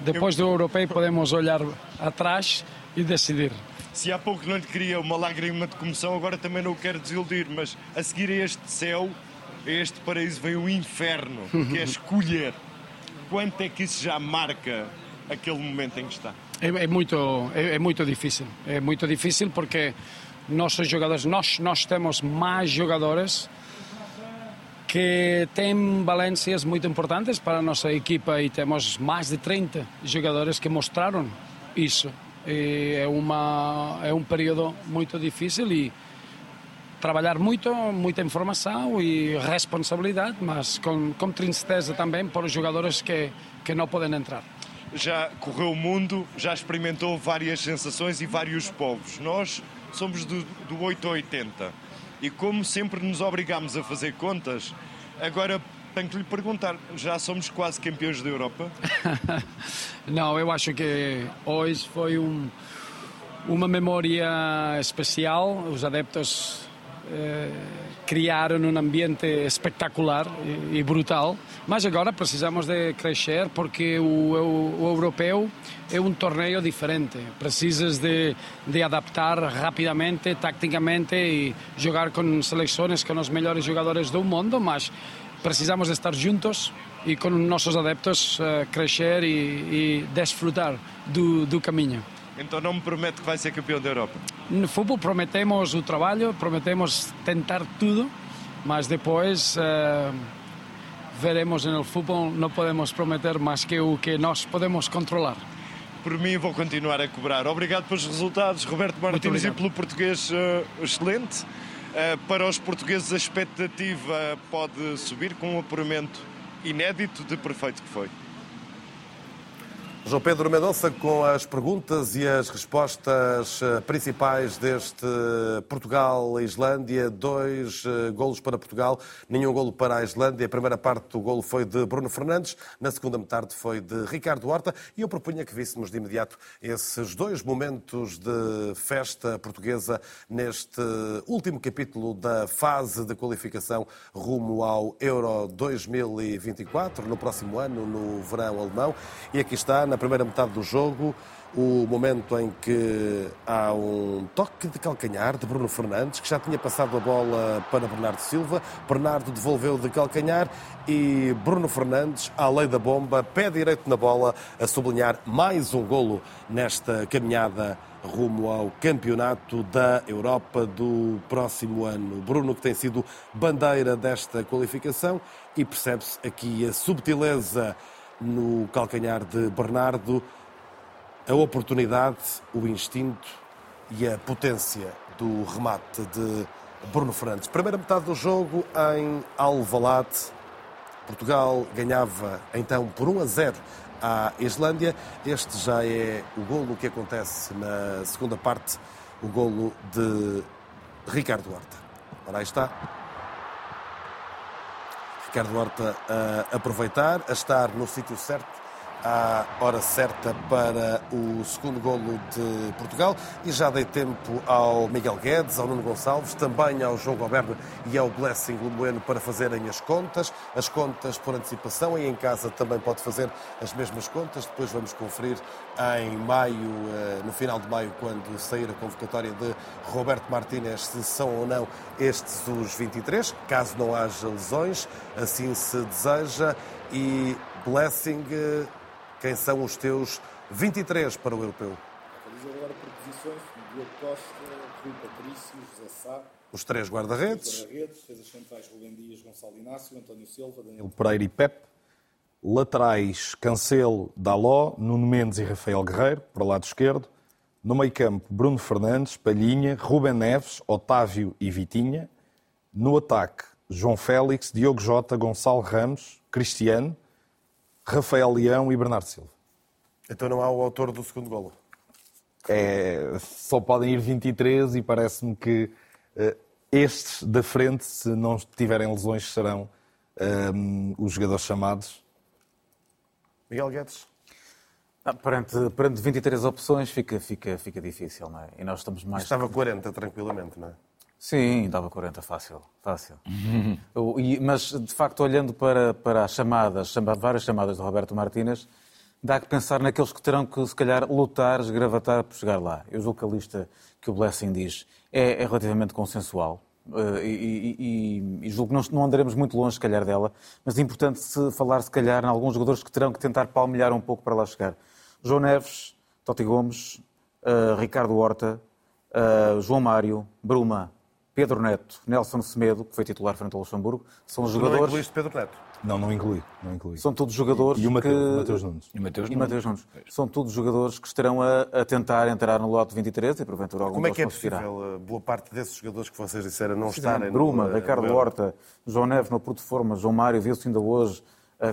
Depois do europeu podemos olhar atrás e decidir. Se há pouco não lhe queria uma lágrima de comoção, agora também não o quero desiludir, mas a seguir a este céu, a este paraíso, vem o inferno, que é escolher. Quanto é que isso já marca aquele momento em que está? É, é muito, é, é, muito difícil. É muito difícil porque nossos jogadores, nós, nós temos mais jogadores que tem valências muito importantes para a nossa equipa e temos mais de 30 jogadores que mostraram isso. E é, uma, é um período muito difícil e trabalhar muito, muita informação e responsabilidade, mas com, com tristeza também para os jogadores que, que não podem entrar. Já correu o mundo, já experimentou várias sensações e vários povos. Nós somos do, do 880 e como sempre nos obrigamos a fazer contas, agora tenho que lhe perguntar, já somos quase campeões da Europa? Não, eu acho que hoje foi um, uma memória especial. Os adeptos eh, criaram um ambiente espetacular e, brutal, mas agora precisamos de crescer porque o, o, o, europeu é um torneio diferente. Precisas de, de adaptar rapidamente, taticamente e jogar com seleções com os melhores jogadores do mundo, mas precisamos de estar juntos e com nossos adeptos uh, crescer e, e desfrutar do, do caminho. Então não me promete que vai ser campeão da Europa? No futebol prometemos o trabalho, prometemos tentar tudo, mas depois uh, veremos no futebol, não podemos prometer mais que o que nós podemos controlar. por mim vou continuar a cobrar. Obrigado pelos resultados, Roberto Martins, e pelo português uh, excelente. Uh, para os portugueses a expectativa pode subir com um apuramento inédito de perfeito que foi. João Pedro Mendonça com as perguntas e as respostas eh, principais deste Portugal-Islândia. Dois eh, golos para Portugal, nenhum golo para a Islândia. A primeira parte do golo foi de Bruno Fernandes, na segunda metade foi de Ricardo Horta. E eu propunha que víssemos de imediato esses dois momentos de festa portuguesa neste último capítulo da fase de qualificação rumo ao Euro 2024, no próximo ano, no verão alemão. E aqui está, na primeira metade do jogo, o momento em que há um toque de calcanhar de Bruno Fernandes, que já tinha passado a bola para Bernardo Silva. Bernardo devolveu de calcanhar e Bruno Fernandes, à lei da bomba, pé direito na bola, a sublinhar mais um golo nesta caminhada rumo ao campeonato da Europa do próximo ano. Bruno, que tem sido bandeira desta qualificação, e percebe-se aqui a subtileza no calcanhar de Bernardo, a oportunidade, o instinto e a potência do remate de Bruno Fernandes. Primeira metade do jogo em Alvalade. Portugal ganhava então por 1 a 0 à Islândia. Este já é o golo que acontece na segunda parte, o golo de Ricardo Horta. Ora, aí está. Ricardo Horta a aproveitar, a estar no sítio certo à hora certa para o segundo golo de Portugal. E já dei tempo ao Miguel Guedes, ao Nuno Gonçalves, também ao João Goberno e ao Blessing Lemoeno para fazerem as contas, as contas por antecipação e em casa também pode fazer as mesmas contas, depois vamos conferir em maio, eh, no final de maio, quando sair a convocatória de Roberto Martínez, se são ou não estes os 23, caso não haja lesões, assim se deseja. E Blessing eh, quem são os teus 23 para o europeu? Agora por posições: Diogo Costa, Rui Patrício, José Sá. Os três guarda-redes. Guarda-redes, defesas centrais Rubem Dias, Gonçalo Inácio, António Silva, Daniel Pereira e Pep. Laterais Cancelo, Daló, Nuno Mendes e Rafael Guerreiro, para o lado esquerdo. No meio campo, Bruno Fernandes, Palhinha, Rubem Neves, Otávio e Vitinha. No ataque, João Félix, Diogo Jota, Gonçalo Ramos, Cristiano. Rafael Leão e Bernardo Silva. Então não há o autor do segundo golo? É, só podem ir 23 e parece-me que uh, estes da frente, se não tiverem lesões, serão um, os jogadores chamados. Miguel Guedes? Ah, perante, perante 23 opções fica, fica, fica difícil, não é? E nós estamos mais... Estava 40 tranquilamente, não é? Sim, dava 40 fácil, fácil. mas, de facto, olhando para, para as chamadas, várias chamadas de Roberto Martínez, dá que pensar naqueles que terão que, se calhar, lutar, esgravatar por chegar lá. Eu julgo que a lista que o Blessing diz é, é relativamente consensual. Uh, e, e, e, julgo que não, não andaremos muito longe, se calhar, dela, mas é importante se falar, se calhar, em alguns jogadores que terão que tentar palmilhar um pouco para lá chegar. João Neves, Totti Gomes, uh, Ricardo Horta, uh, João Mário, Bruma, Pedro Neto, Nelson Semedo, que foi titular frente ao Luxemburgo, são os jogadores. Não incluíste Pedro Neto? Não, não inclui. Não inclui. São todos jogadores. E, e o Mateus, que... Mateus Nunes. E o Mateus, e Mateus Nunes. São todos jogadores que estarão a, a, tentar entrar no lote 23 e porventura algum Como é que é possível boa parte desses jogadores que vocês disseram não estarem Bruma, no... Ricardo no... Horta, João Neves no Porto Forma, João Mário, viu-se ainda hoje.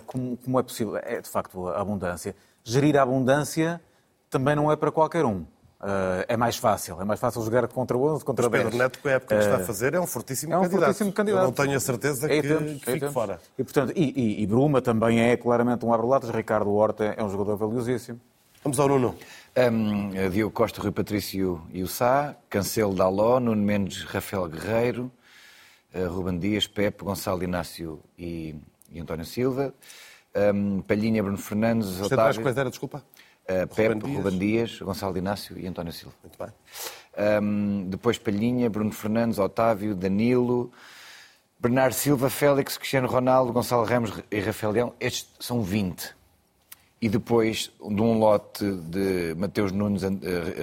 Como, como é possível? É de facto a abundância. Gerir a abundância também não é para qualquer um. Uh, é mais fácil. É mais fácil jogar contra 11, contra Mas 10. Pedro Neto, com a época que está a fazer, é um fortíssimo é um candidato. Fortíssimo candidato. Eu não tenho a certeza é que, tempos, que fique é fora. E, portanto, e, e, e, Bruma também é claramente um abre-latas. Ricardo Horta é um jogador valiosíssimo. Vamos ao Nuno. Um, Diogo Costa, Rui Patrício e o Sá, Cancelo Daló, Nuno Mendes, Rafael Guerreiro, uh, Ruben Dias, Pepe, Gonçalo Inácio e, e António Silva, um, Palhinha, Bruno Fernandes, Você Otávio... quais era, desculpa? Uh, Pepe, Ruben Dias. Ruben Dias, Gonçalo Inácio e António Silva. Muito bem. Um, depois Palhinha, Bruno Fernandes, Otávio, Danilo, Bernardo Silva, Félix, Cristiano Ronaldo, Gonçalo Ramos e Rafael Leão. Estes são 20. E depois de um lote de Mateus Nunes, uh,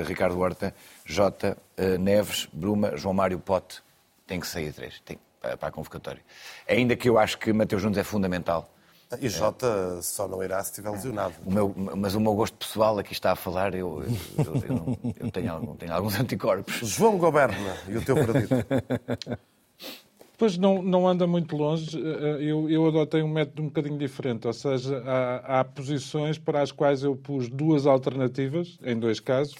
Ricardo Horta, Jota, uh, Neves, Bruma, João Mário Pote. Tem que sair três tem, para a convocatória. Ainda que eu acho que Mateus Nunes é fundamental E Jota só não irá se estiver lesionado. O meu, mas o meu gosto pessoal aqui está a falar, eu, eu, eu, eu tenho, algum, tenho, alguns anticorpos. João Goberna, e o teu veredito? Pois não, não anda muito longe. Eu, eu adotei um método um bocadinho diferente, ou seja, há, há posições para as quais eu pus duas alternativas, em dois casos,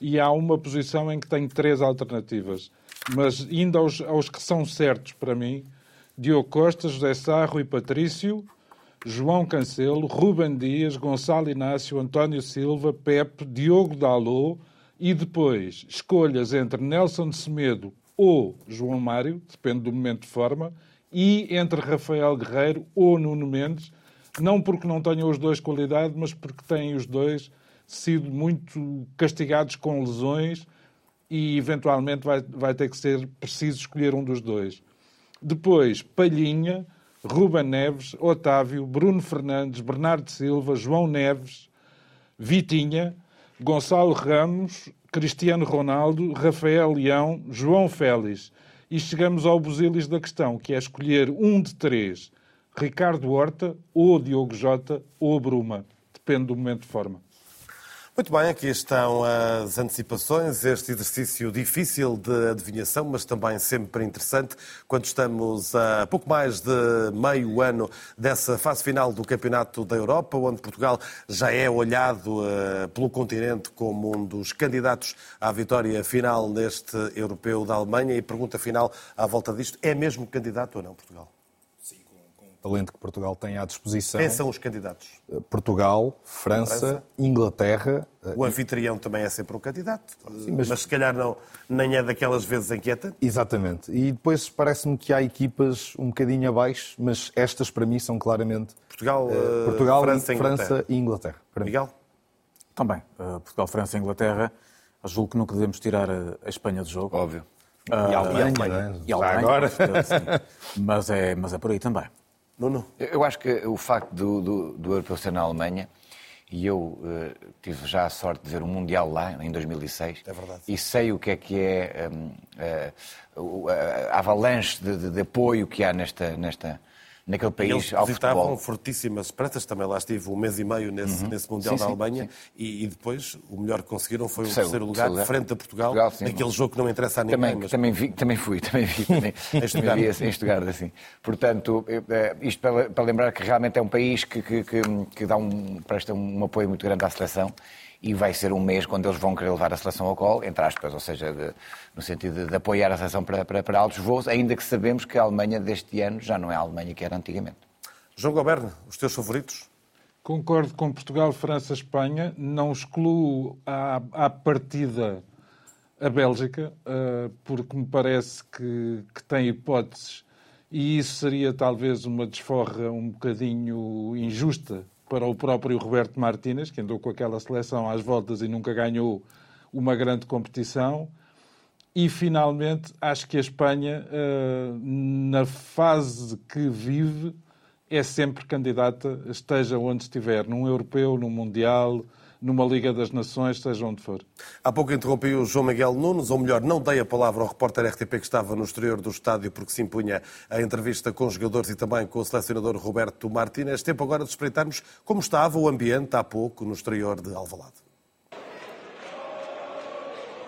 e há uma posição em que tenho três alternativas. Mas indo aos, aos que são certos para mim, Diogo Costa, José Sarro e Patrício, João Cancelo, Ruben Dias, Gonçalo Inácio, António Silva, Pepe, Diogo Dalot e depois escolhas entre Nelson Semedo ou João Mário, depende do momento de forma, e entre Rafael Guerreiro ou Nuno Mendes, não porque não tenham os dois qualidade, mas porque têm os dois sido muito castigados com lesões e eventualmente vai, vai ter que ser preciso escolher um dos dois. Depois, Palhinha, Ruben Neves, Otávio, Bruno Fernandes, Bernardo Silva, João Neves, Vitinha, Gonçalo Ramos, Cristiano Ronaldo, Rafael Leão, João Félix. E chegamos ao busilis da questão, que é escolher um de três. Ricardo Horta, ou Diogo Jota, ou Bruma. Depende do momento de forma. Muito bem, aqui estão as antecipações, este exercício difícil de adivinhação, mas também sempre interessante, quando estamos a pouco mais de meio ano dessa fase final do Campeonato da Europa, onde Portugal já é olhado uh, pelo continente como um dos candidatos à vitória final neste europeu da Alemanha. E pergunta final à volta disto: é mesmo candidato ou não Portugal? Talento que Portugal tem à disposição. Quem são os candidatos? Eh, Portugal, França, França. Inglaterra. Eh, o anfitrião também é sempre um candidato, Sim, mas... mas... se calhar não, nem é daquelas vezes em que é Exatamente. E depois parece-me que há equipas um bocadinho abaixo, mas estas para mim são claramente Portugal, uh, Portugal França, e França e Inglaterra. Miguel? Também. Uh, Portugal, França e Inglaterra. Julgo que nunca devemos tirar a Espanha do jogo. Óbvio. Uh, e a Alemanha, e a Alemanha, e a Alemanha agora. mas, é, mas é por aí também. Eu acho que o facto do, do, do europeu ser na Alemanha, e eu uh, tive já a sorte de ver um Mundial lá, em 2006. É verdade. E sei o que é que é um, uh, eh, a avalanche de, de, de, apoio que há nesta, nesta, naquele país eles ao futebol. estavam fortíssimas esperanças, também lá estive um mês e meio nesse, uhum. nesse Mundial sim, da Alemanha e, e, depois o melhor que conseguiram foi o terceiro, terceiro lugar, lugar, frente a Portugal, Portugal sim, naquele jogo que não interessa a ninguém. Também, mas... também, vi, também fui, também vi, também, também vi em Estugarda, assim. Portanto, eh, isto para, para, lembrar que realmente é um país que, que, que, que dá um, presta um apoio muito grande à seleção e vai ser um mês quando eles vão querer levar a seleção ao colo, entre aspas, ou seja, de, no sentido de, de, apoiar a seleção para, para, para altos voos, ainda que sabemos que a Alemanha deste ano já não é a Alemanha que era antigamente. João Goberno, os teus favoritos? Concordo com Portugal, França, Espanha. Não excluo à, à partida a Bélgica, uh, porque me parece que, que tem hipóteses e isso seria talvez uma desforra um bocadinho injusta para o próprio Roberto Martínez, que andou com aquela seleção às voltas e nunca ganhou uma grande competição. E, finalmente, acho que a Espanha, uh, na fase que vive, é sempre candidata, esteja onde estiver, num europeu, num mundial, numa Liga das Nações, seja onde for. Há pouco interrompi o João Miguel Nunes, ou melhor, não dei a palavra ao repórter RTP que estava no exterior do estádio porque se impunha a entrevista com os jogadores e também com o selecionador Roberto Martínez. Tempo agora de espreitarmos como estava o ambiente há pouco no exterior de Alvalade.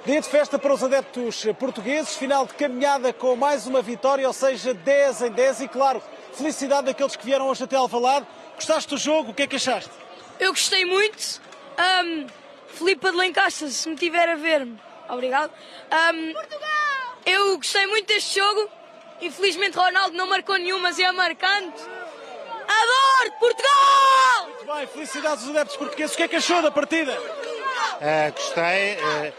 Dia de festa para os adeptos portugueses, final de caminhada com mais uma vitória, ou seja, 10 em 10 e claro, felicidade daqueles que vieram hoje até Alvalade. Gostaste do jogo? O que é que achaste? Eu gostei muito. Um, Filipe de Lencastre, se me tiver a ver-me. Obrigado. Um, Portugal! Eu gostei muito deste jogo. Infelizmente Ronaldo não marcou nenhum, mas é marcante. Adoro Portugal! Muito bem, felicidades aos adeptos portugueses. O que é que achou da partida? Uh, gostei. Uh,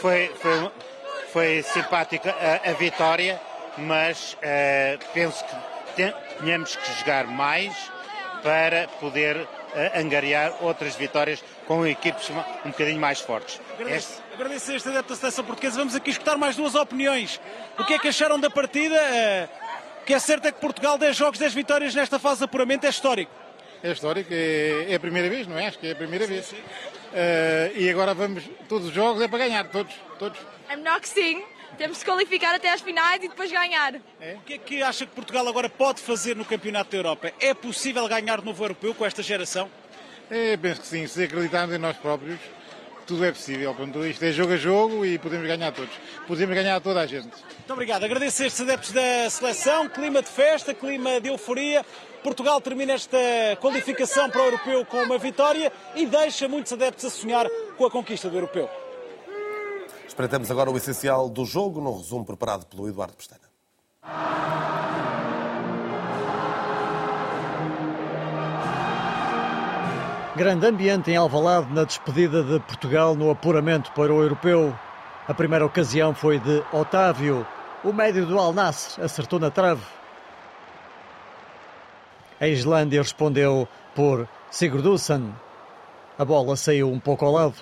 foi, foi, foi simpática a, a vitória, mas uh, penso que tínhamos que jogar mais para poder uh, angariar outras vitórias com equipes um bocadinho mais fortes. Agradeço, este... agradeço a este adepto da seleção portuguesa. Vamos aqui escutar mais duas opiniões. O que é que acharam da partida? Uh, o que é certo é que Portugal, 10 jogos, 10 vitórias nesta fase de apuramento é histórico. É histórico, é, é a primeira vez, não é? Acho que é a primeira sim, vez. Sim. Uh, e agora vamos, todos os jogos é para ganhar, todos, todos. I'm not seeing temos de qualificar até às finais e depois ganhar. É? O que é que acha que Portugal agora pode fazer no Campeonato da Europa? É possível ganhar de novo europeu com esta geração? É, penso que sim, se acreditarmos em nós próprios, tudo é possível. Portanto, isto é jogo a jogo e podemos ganhar todos. Podemos ganhar toda a gente. Muito obrigado. Agradeço a estes adeptos da seleção. Clima de festa, clima de euforia. Portugal termina esta qualificação para o europeu com uma vitória e deixa muitos adeptos a sonhar com a conquista do europeu. Espreitamos agora o essencial do jogo, num resumo preparado pelo Eduardo Pestana. Grande ambiente em Alvalade na despedida de Portugal no apuramento para o europeu. A primeira ocasião foi de Otávio. O médio do Al Nassr acertou na trave. A Islândia respondeu por Sigurdsson. A bola saiu um pouco ao lado.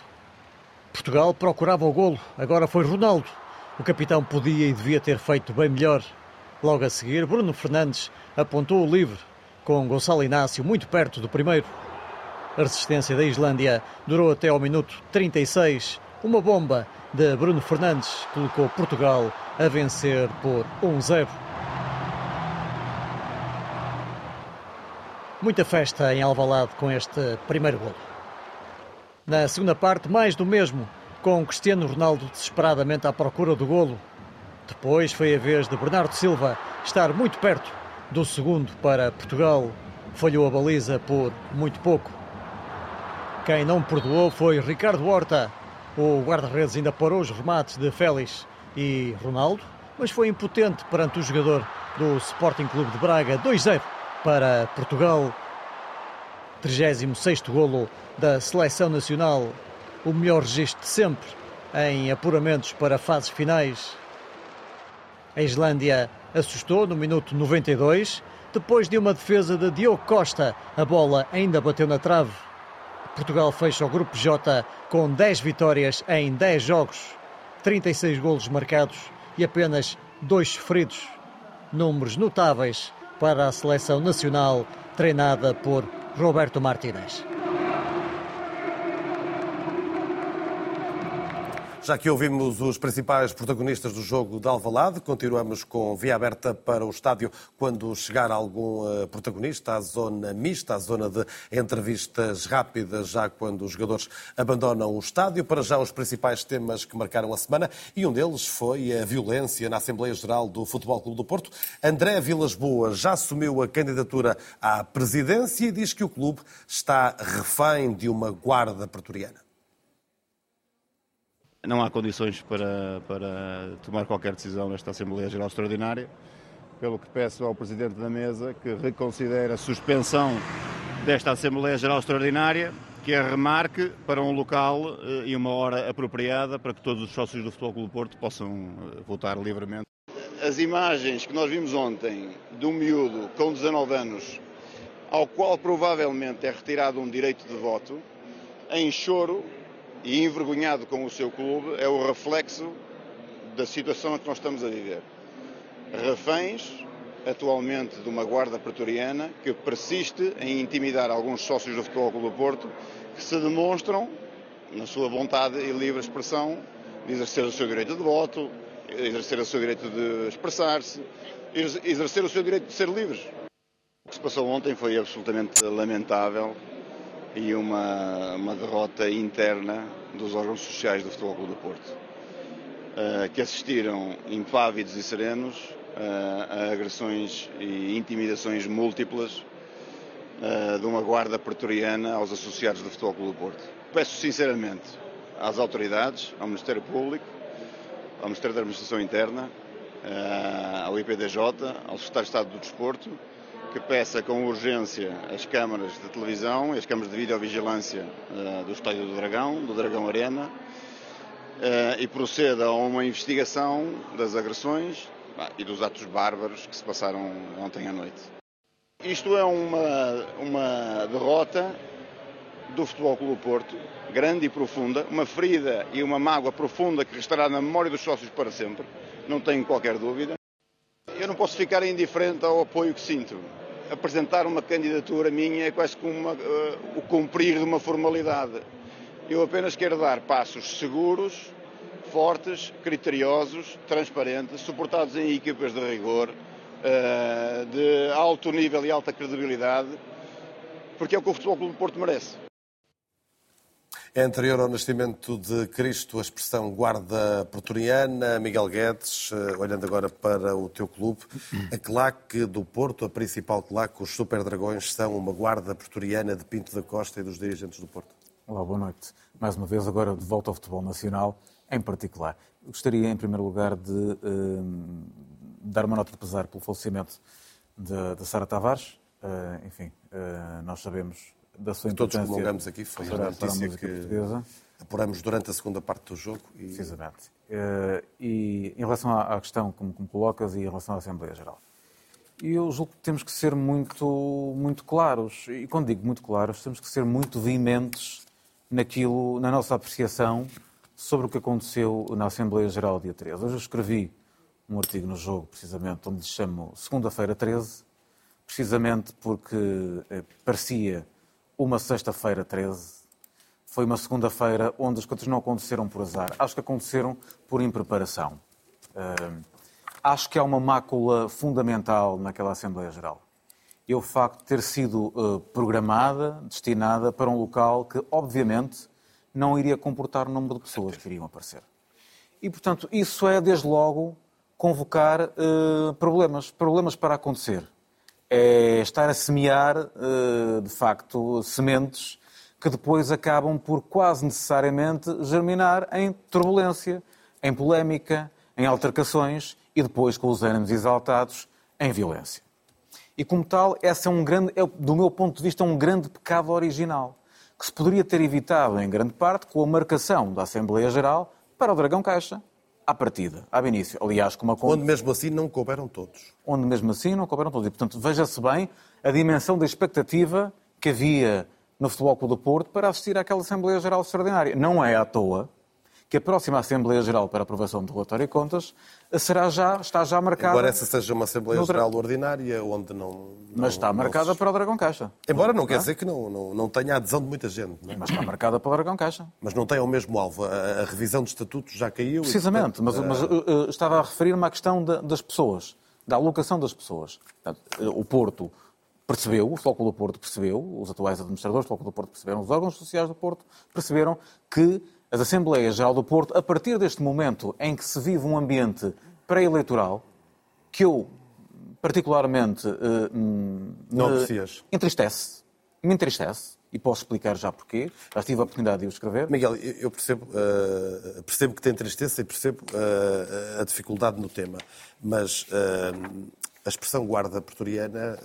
Portugal procurava o golo. Agora foi Ronaldo. O capitão podia e devia ter feito bem melhor. Logo a seguir, Bruno Fernandes apontou o livre, com Gonçalo Inácio muito perto do primeiro. A resistência da Islândia durou até ao minuto 36. Uma bomba de Bruno Fernandes colocou Portugal a vencer por 1-0. Muita festa em Alvalade com este primeiro golo. Na segunda parte, mais do mesmo, com Cristiano Ronaldo desesperadamente à procura do golo. Depois foi a vez de Bernardo Silva estar muito perto do segundo para Portugal. Falhou a baliza por muito pouco. Quem não perdoou foi Ricardo Horta. O guarda-redes ainda parou os remates de Félix e Ronaldo, mas foi impotente perante o jogador do Sporting Clube de Braga. 2-0 para Portugal. 36º golo da Seleção Nacional. O melhor registro de sempre em apuramentos para fases finais. A Islândia assustou no minuto 92. Depois de uma defesa de Diogo Costa, a bola ainda bateu na trave. Portugal fecha o grupo J com 10 vitórias em 10 jogos, 36 golos marcados e apenas 2 sofridos. Números notáveis para a seleção nacional treinada por Roberto Martínez. Já que ouvimos os principais protagonistas do jogo de Alvalade, continuamos com via aberta para o estádio quando chegar algum eh, protagonista à zona mista, à zona de entrevistas rápidas, já quando os jogadores abandonam o estádio. Para já os principais temas que marcaram a semana e um deles foi a violência na Assembleia Geral do Futebol Clube do Porto. André Vilas Boas já assumiu a candidatura à presidência e diz que o clube está refém de uma guarda pretoriana não há condições para, para tomar qualquer decisão nesta Assembleia Geral Extraordinária, pelo que peço ao Presidente da Mesa que reconsidere a suspensão desta Assembleia Geral Extraordinária, que a remarque para um local eh, e uma hora apropriada para que todos os sócios do Futebol Clube Porto possam eh, votar livremente. As imagens que nós vimos ontem de um miúdo com 19 anos, ao qual provavelmente é retirado um direito de voto, em choro, e envergonhado com o seu clube é o reflexo da situação em que nós estamos a viver. Reféns, atualmente, de uma guarda pretoriana que persiste em intimidar alguns sócios do Futebol Clube do Porto que se demonstram, na sua vontade e livre expressão, de exercer o seu direito de voto, exercer o seu direito de expressar-se, exercer o seu direito de ser livres. O que se passou ontem foi absolutamente lamentável e uma, uma derrota interna dos órgãos sociais do Futebol Clube do Porto, uh, que assistiram impávidos e serenos uh, a agressões e intimidações múltiplas uh, de uma guarda pretoriana aos associados do Futebol Clube do Porto. Peço sinceramente às autoridades, ao Ministério Público, ao Ministério da Administração Interna, ao IPDJ, ao Secretário de Estado do Desporto, que peça com urgência as câmaras de televisão as câmaras de videovigilância uh, do Estádio do Dragão, do Dragão Arena, uh, e proceda a uma investigação das agressões e dos atos bárbaros que se passaram ontem à noite. Isto é uma, uma derrota do Futebol Clube Porto, grande e profunda, uma ferida e uma mágoa profunda que restará na memória dos sócios para sempre, não tenho qualquer dúvida. Eu não posso ficar indiferente ao apoio que sinto apresentar uma candidatura minha é quase como uh, o cumprir de uma formalidade. Eu apenas quero dar passos seguros, fortes, criteriosos, transparentes, suportados em equipas de rigor, uh, de alto nível e alta credibilidade, porque é o que o Futebol Clube do Porto merece. É anterior ao nascimento de Cristo a expressão guarda pretoriana. Miguel Guedes, eh, olhando agora para o teu clube, a claque do Porto, a principal claque, os Super Dragões, são uma guarda pretoriana de Pinto da Costa e dos dirigentes do Porto. Olá, boa noite. Mais uma vez, agora de volta ao futebol nacional, em particular. Gostaria, em primeiro lugar, de uh, dar uma nota de pesar pelo falecimento de Sara Tavares. Uh, enfim, uh, nós sabemos da sua importância. Todos prolongamos aqui, foi a notícia que portuguesa. apuramos durante a segunda parte do jogo. E... Precisamente. Uh, e em relação à, questão como, como colocas e em relação à Assembleia Geral. Eu julgo que temos que ser muito, muito claros, e quando digo muito claros, temos que ser muito veementes naquilo, na nossa apreciação sobre o que aconteceu na Assembleia Geral dia 13. Hoje eu escrevi um artigo no jogo, precisamente, onde lhe chamo Segunda-feira 13, precisamente porque eh, parecia uma sexta-feira 13, foi uma segunda-feira onde as coisas não aconteceram por azar, acho que aconteceram por impreparação. Uh, acho que há uma mácula fundamental naquela Assembleia Geral. E o facto de ter sido uh, programada, destinada para um local que, obviamente, não iria comportar o número de pessoas que iriam aparecer. E, portanto, isso é, desde logo, convocar uh, problemas, problemas para acontecer é estar a semear, eh, de facto, sementes que depois acabam por quase necessariamente germinar em turbulência, em polémica, em altercações e depois, com os ânimos exaltados, em violência. E como tal, esse é um grande, é, do meu ponto de vista, um grande pecado original, que se poderia ter evitado em grande parte com a marcação da Assembleia Geral para o Dragão Caixa, à partida, à início. Aliás, como a... Onde mesmo assim não couberam todos. Onde mesmo assim não couberam todos. E, portanto, veja-se bem a dimensão da expectativa que havia no Futebol Clube do Porto para assistir àquela Assembleia Geral Extraordinária. Não é à toa que a próxima Assembleia Geral para aprovação do relatório e contas será já, está já marcada. Embora essa seja uma Assembleia no... Geral ordinária, onde não. não mas está marcada se... para o Dragão Caixa. Embora não, não quer dizer que não, não, não tenha adesão de muita gente. Não? É? Mas está marcada para o Dragão Caixa. Mas não tem o mesmo alvo. A, a revisão de estatutos já caiu. Precisamente, e, portanto, mas, mas uh, estava a referir-me à questão de, das pessoas, da alocação das pessoas. O Porto percebeu, o Flóculo do Porto percebeu, os atuais administradores do Flóculo do Porto perceberam, os órgãos sociais do Porto perceberam que as Assembleias Geral do Porto, a partir deste momento em que se vive um ambiente pré-eleitoral, que eu particularmente uh, Não me entristece, me entristece, e posso explicar já porquê, já tive a oportunidade de o escrever. Miguel, eu percebo, uh, percebo que tem tristeza e percebo uh, a dificuldade no tema, mas a expressão guarda pretoriana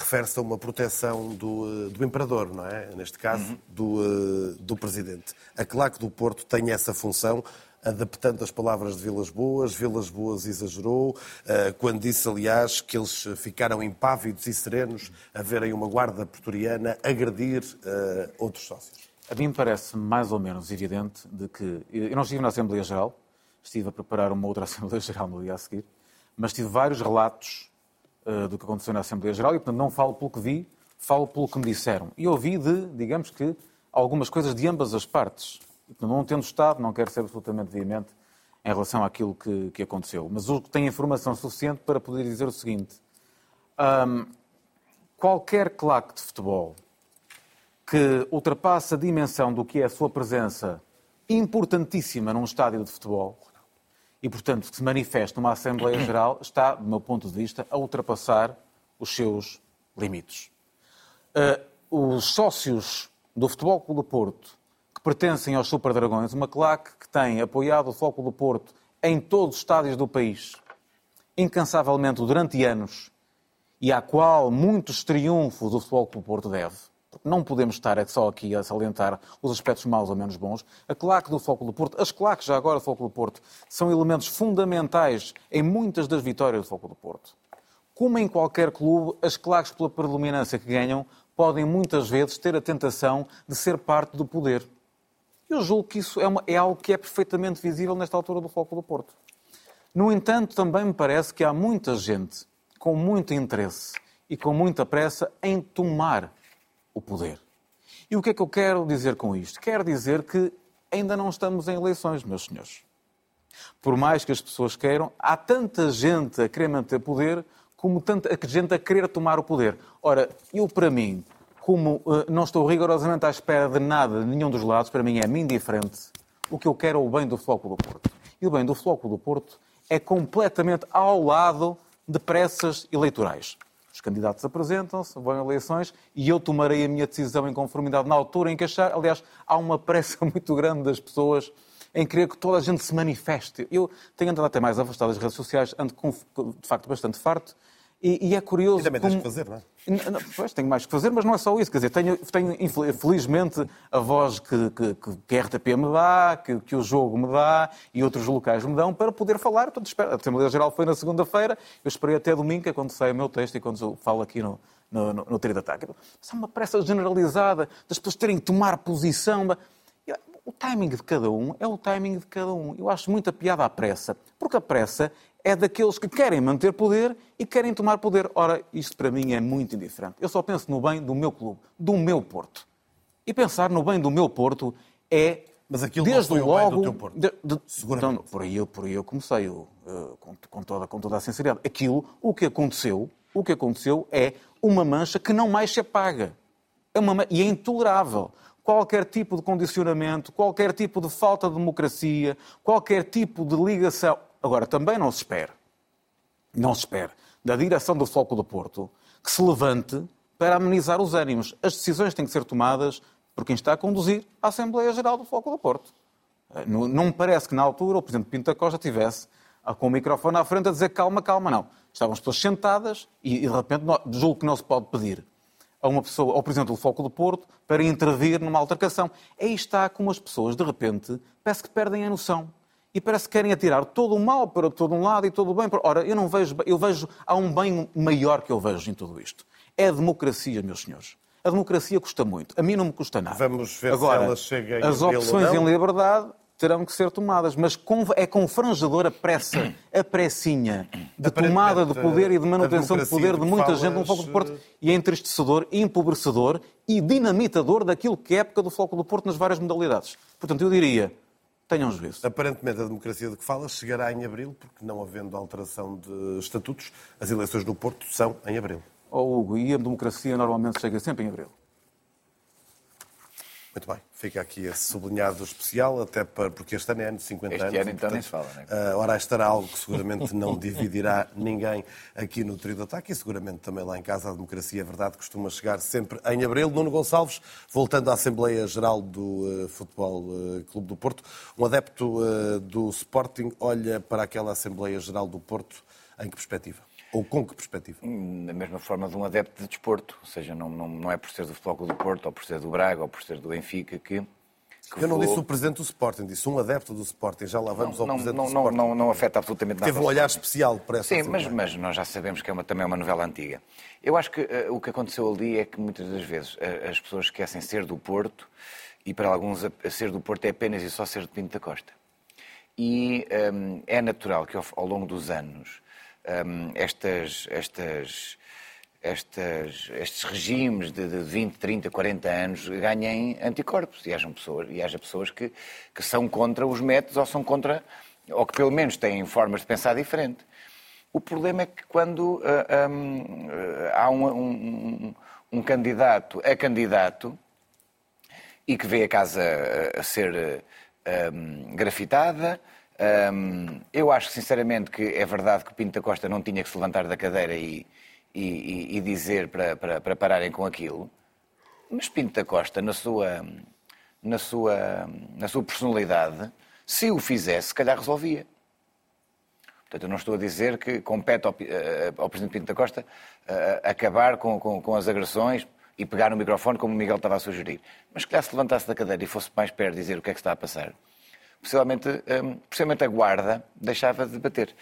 refere-se a uma proteção do, eh, do imperador, não é? Neste caso, uhum. do, eh, do presidente. A claque do Porto tem essa função, adaptando as palavras de Vilas Boas. Vilas Boas exagerou, eh, quando disse, aliás, que eles ficaram impávidos e serenos a verem uma guarda pretoriana agredir outros sócios. A mim parece mais ou menos evidente de que. Eu não estive na Assembleia Geral, estive a preparar uma outra Assembleia Geral no dia a seguir, mas tive vários relatos uh, do que aconteceu na Assembleia Geral e, portanto, não falo pelo que vi, falo pelo que me disseram. E ouvi de, digamos que, algumas coisas de ambas as partes. Não tendo estado, não quero ser absolutamente veemente em relação àquilo que, que aconteceu. Mas o que tem informação suficiente para poder dizer o seguinte: um, qualquer claque de futebol que ultrapasse a dimensão do que é a sua presença importantíssima num estádio de futebol e, portanto, que se manifesta numa Assembleia Geral, está, do meu ponto de vista, a ultrapassar os seus limites. Uh, os sócios do Futebol Clube do Porto, que pertencem aos Super Dragões, uma claque que tem apoiado o Futebol Clube do Porto em todos os estádios do país, incansavelmente durante anos, e à qual muitos triunfos o Futebol Clube do Porto deve, não podemos estar é só aqui a salientar os aspectos maus ou menos bons. A claque do Foco do Porto, as claques já agora do Foco do Porto, são elementos fundamentais em muitas das vitórias do Foco do Porto. Como em qualquer clube, as claques pela predominância que ganham podem muitas vezes ter a tentação de ser parte do poder. Eu julgo que isso é, uma, é algo que é perfeitamente visível nesta altura do Foco do Porto. No entanto, também me parece que há muita gente com muito interesse e com muita pressa em tomar o poder. E o que é que eu quero dizer com isto? Quero dizer que Ainda não estamos em eleições, meus senhores. Por mais que as pessoas queiram, há tanta gente a querer manter poder como tanta gente a querer tomar o poder. Ora, eu, para mim, como uh, não estou rigorosamente à espera de nada de nenhum dos lados, para mim é-me indiferente. O que eu quero é o bem do Floco do Porto. E o bem do Floco do Porto é completamente ao lado de pressas eleitorais. Os candidatos apresentam-se, vão em eleições e eu tomarei a minha decisão em conformidade na altura em que achar. Aliás, há uma pressa muito grande das pessoas em querer que toda a gente se manifeste. Eu tenho andado até mais afastado das redes sociais, ando de facto bastante farto. E, e é curioso. E também como... tens que fazer, não é? Não, pois, tenho mais que fazer, mas não é só isso. Quer dizer, tenho, tenho felizmente a voz que, que, que a RTP me dá, que, que, o jogo me dá e outros locais me dão para poder falar. Portanto, espero. A Assembleia Geral foi na segunda-feira, eu esperei até domingo, é quando sai o meu texto e quando eu falo aqui no, no, no, no trio de ataque. É uma pressa generalizada das pessoas terem que tomar posição. O timing de cada um é o timing de cada um. Eu acho muita piada à pressa, porque a pressa é daqueles que querem manter poder e querem tomar poder. Ora, isto para mim é muito indiferente. Eu só penso no bem do meu clube, do meu Porto. E pensar no bem do meu Porto é. Mas aquilo desde não foi logo, o bem do teu Porto. De, de, Seguramente. Então, por, aí eu, por aí eu comecei, eu, uh, com, com, toda, com toda a sinceridade. Aquilo, o que aconteceu, o que aconteceu é uma mancha que não mais se apaga. É uma, e é intolerável qualquer tipo de condicionamento, qualquer tipo de falta de democracia, qualquer tipo de ligação. Agora, também não se espera, não se espera, da direção do Foco do Porto que se levante para amenizar os ânimos. As decisões têm que ser tomadas por quem está a conduzir a Assembleia Geral do Foco do Porto. Não me parece que na altura o Presidente Pinto da Costa tivesse com o microfone à frente a dizer calma, calma, não. Estavam as pessoas sentadas e, de repente, julgo que não se pode pedir a uma pessoa, ao Presidente do Foco do Porto, para intervir numa altercação. Aí está como as pessoas, de repente, parece que perdem a noção e parece que querem atirar todo o mal para todo um lado e todo o bem para... Ora, eu não vejo... Eu vejo... Há um bem maior que eu vejo em tudo isto. É a democracia, meus senhores. A democracia custa muito. A mim não me custa nada. Vamos ver Agora, se ela chega em as opções em liberdade terão que ser tomadas, mas é confrangedora a pressa, a pressinha de tomada de poder e de manutenção de poder de muita gente no Foco do Porto e é entristecedor, empobrecedor e dinamitador daquilo que é a época do Foco do Porto nas várias modalidades. Portanto, eu diria, tenham juízo. Aparentemente, a democracia de que falas chegará em abril, porque não havendo alteração de estatutos, as eleições no Porto são em abril. Oh, Hugo, e a democracia normalmente chega sempre em abril. Muito bem, fica aqui esse sublinhado especial, até para, porque este ano é ano de 50 Este anos. ano, então, nem se fala, não é? Uh, ora, estará algo que seguramente não dividirá ninguém aqui no trio de ataque e seguramente também lá em casa a democracia, é verdade, costuma chegar sempre em abril. Nuno Gonçalves, voltando à Assembleia Geral do uh, Futebol uh, Clube do Porto, um adepto do Sporting olha para aquela Assembleia Geral do Porto em que perspectiva? Ou com que perspectiva? Da mesma forma de um adepto de desporto, ou seja, não, não, não é por ser do Futebol Clube do Porto, ou por ser do Braga, ou por ser do Benfica que. que Eu não vou- disse o presidente do Sporting, disse um adepto do Sporting. Já lá vamos não, ao não, presidente não, do Sporting. não, não afeta absolutamente nada. Teve um olhar especial para essa Sim, mas, mas nós já sabemos que é uma- também é uma novela antiga. Eu acho que eh, o que aconteceu ali é que muitas das vezes eh, as pessoas esquecem ser do Porto e para alguns a- a ser do Porto é apenas e só ser de Pinto da Costa. E hum, é natural que ao, ao longo dos anos hum, estas, estas, estas, estes regimes de, de 20, 30, 40 anos ganhem anticorpos e haja pessoas, e haja pessoas que, que são contra os métodos ou são contra, ou que pelo menos têm formas de pensar diferente. O problema é que quando ah, hum, ah, há um, um- um candidato a candidato e que vê a casa a ser eh, um, grafitada. Um, eu acho sinceramente que é verdade que Pinto da Costa não tinha que se levantar da cadeira e, e- e- dizer para, para, para pararem com aquilo. Mas Pinto da Costa, na sua, na sua, na sua personalidade, se o fizesse, se calhar resolvia. Portanto, eu não estou a dizer que compete ao, eh, ao Presidente Pinto da Costa eh, acabar com, com- com as agressões e pegar no microfone, como o Miguel estava a sugerir. Mas que lá se levantasse da cadeira e fosse mais perto dizer o que é que está a passar, eh, possivelmente a guarda deixava de bater.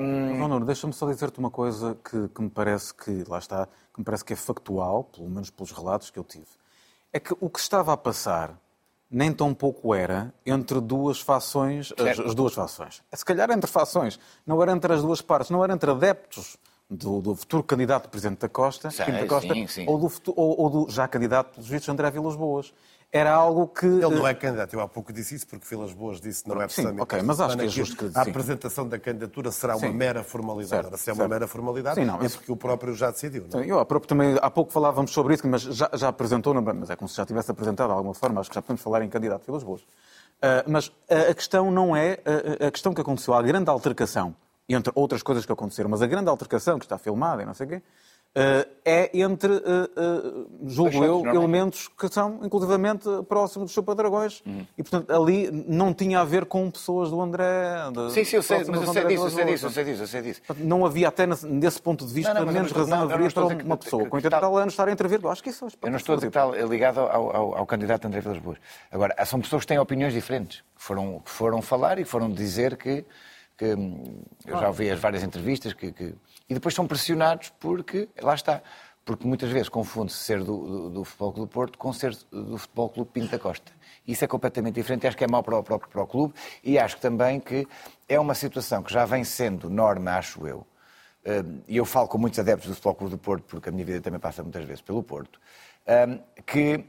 Um, João Nuno, deixa-me só dizer-te uma coisa que, que me parece que, lá está, que me parece que é factual, pelo menos pelos relatos que eu tive. É que o que estava a passar nem tão pouco era entre duas fações, as, as duas fações. Se calhar entre fações, não era entre as duas partes, não era entre adeptos do, do futuro candidato Presidente da Costa, Sim, da Costa sim, sim. Ou, do, ou- ou do já candidato, pelos vistos, André Vilas Boas. Era algo que... Ele não é candidato. Eu há pouco disse isso porque Filas Boas disse Web Sim, Summit. ok, mas acho que é justo que... A apresentação da candidatura será uma mera formalidade. Certo, se é uma mera formalidade, Sim, não, é isso- porque o próprio já decidiu. Não? é? Sim, Eu há pouco, também, há pouco falávamos sobre isso, mas já, já apresentou, não- mas é como se já tivesse apresentado de alguma forma, acho que já podemos falar em candidato pelas boas. Ah, mas a, questão não é a, questão que aconteceu, a grande altercação, entre outras coisas que aconteceram, mas a grande altercação que está filmada e não sei o quê, é entre, ah, ah, julgo eu, elementos que são inclusivamente próximos dos Chupadragões. Uhum. E, portanto, ali não tinha a ver com pessoas do André. de- Sim, sim, eu sei, mas eu sei disso, eu sei disso, eu sei disso, eu sei disso. Não havia até nesse- ponto de vista Não, não, menos razão haveria para uma pessoa com que 80 está- tal anos estar a intervir. Eu acho que isso é Eu não estou a dizer que está ligado ao candidato André Vilas Boas. Agora, são pessoas que têm opiniões diferentes, que foram, que foram falar e foram dizer que, que, hum, eu já ouvi as várias entrevistas, que, que- e depois são pressionados porque, lá está, porque muitas vezes confunde-se ser do, do, do Futebol Clube Porto com ser do Futebol Clube Pinto da Costa. Isso é completamente diferente, acho que é mau para o, para o- para o clube e acho também que é uma situação que já vem sendo norma, acho eu, Hum, e eu falo com muitos adeptos do Futebol Clube do Porto, porque a minha vida também passa muitas vezes pelo Porto, hum, que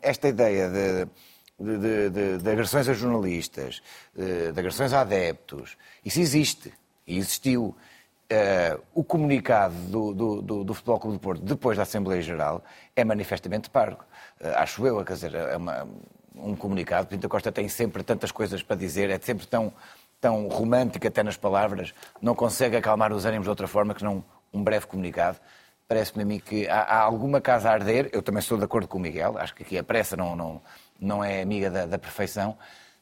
esta ideia de, de- de- de- agressões a jornalistas, de, de agressões a adeptos, isso existe e existiu. Uh, o comunicado do, do, do, do Futebol Clube do Porto depois da Assembleia Geral é manifestamente pargo. Uh, acho eu, quer dizer, é uma- um comunicado. Pinto Costa tem sempre tantas coisas para dizer, é sempre tão, tão romântico até nas palavras, não consegue acalmar os ânimos de outra forma que não um breve comunicado. Parece-me a mim que há, há alguma casa a arder. Eu também estou de acordo com o Miguel, acho que aqui a pressa não, não, não é amiga da, da perfeição,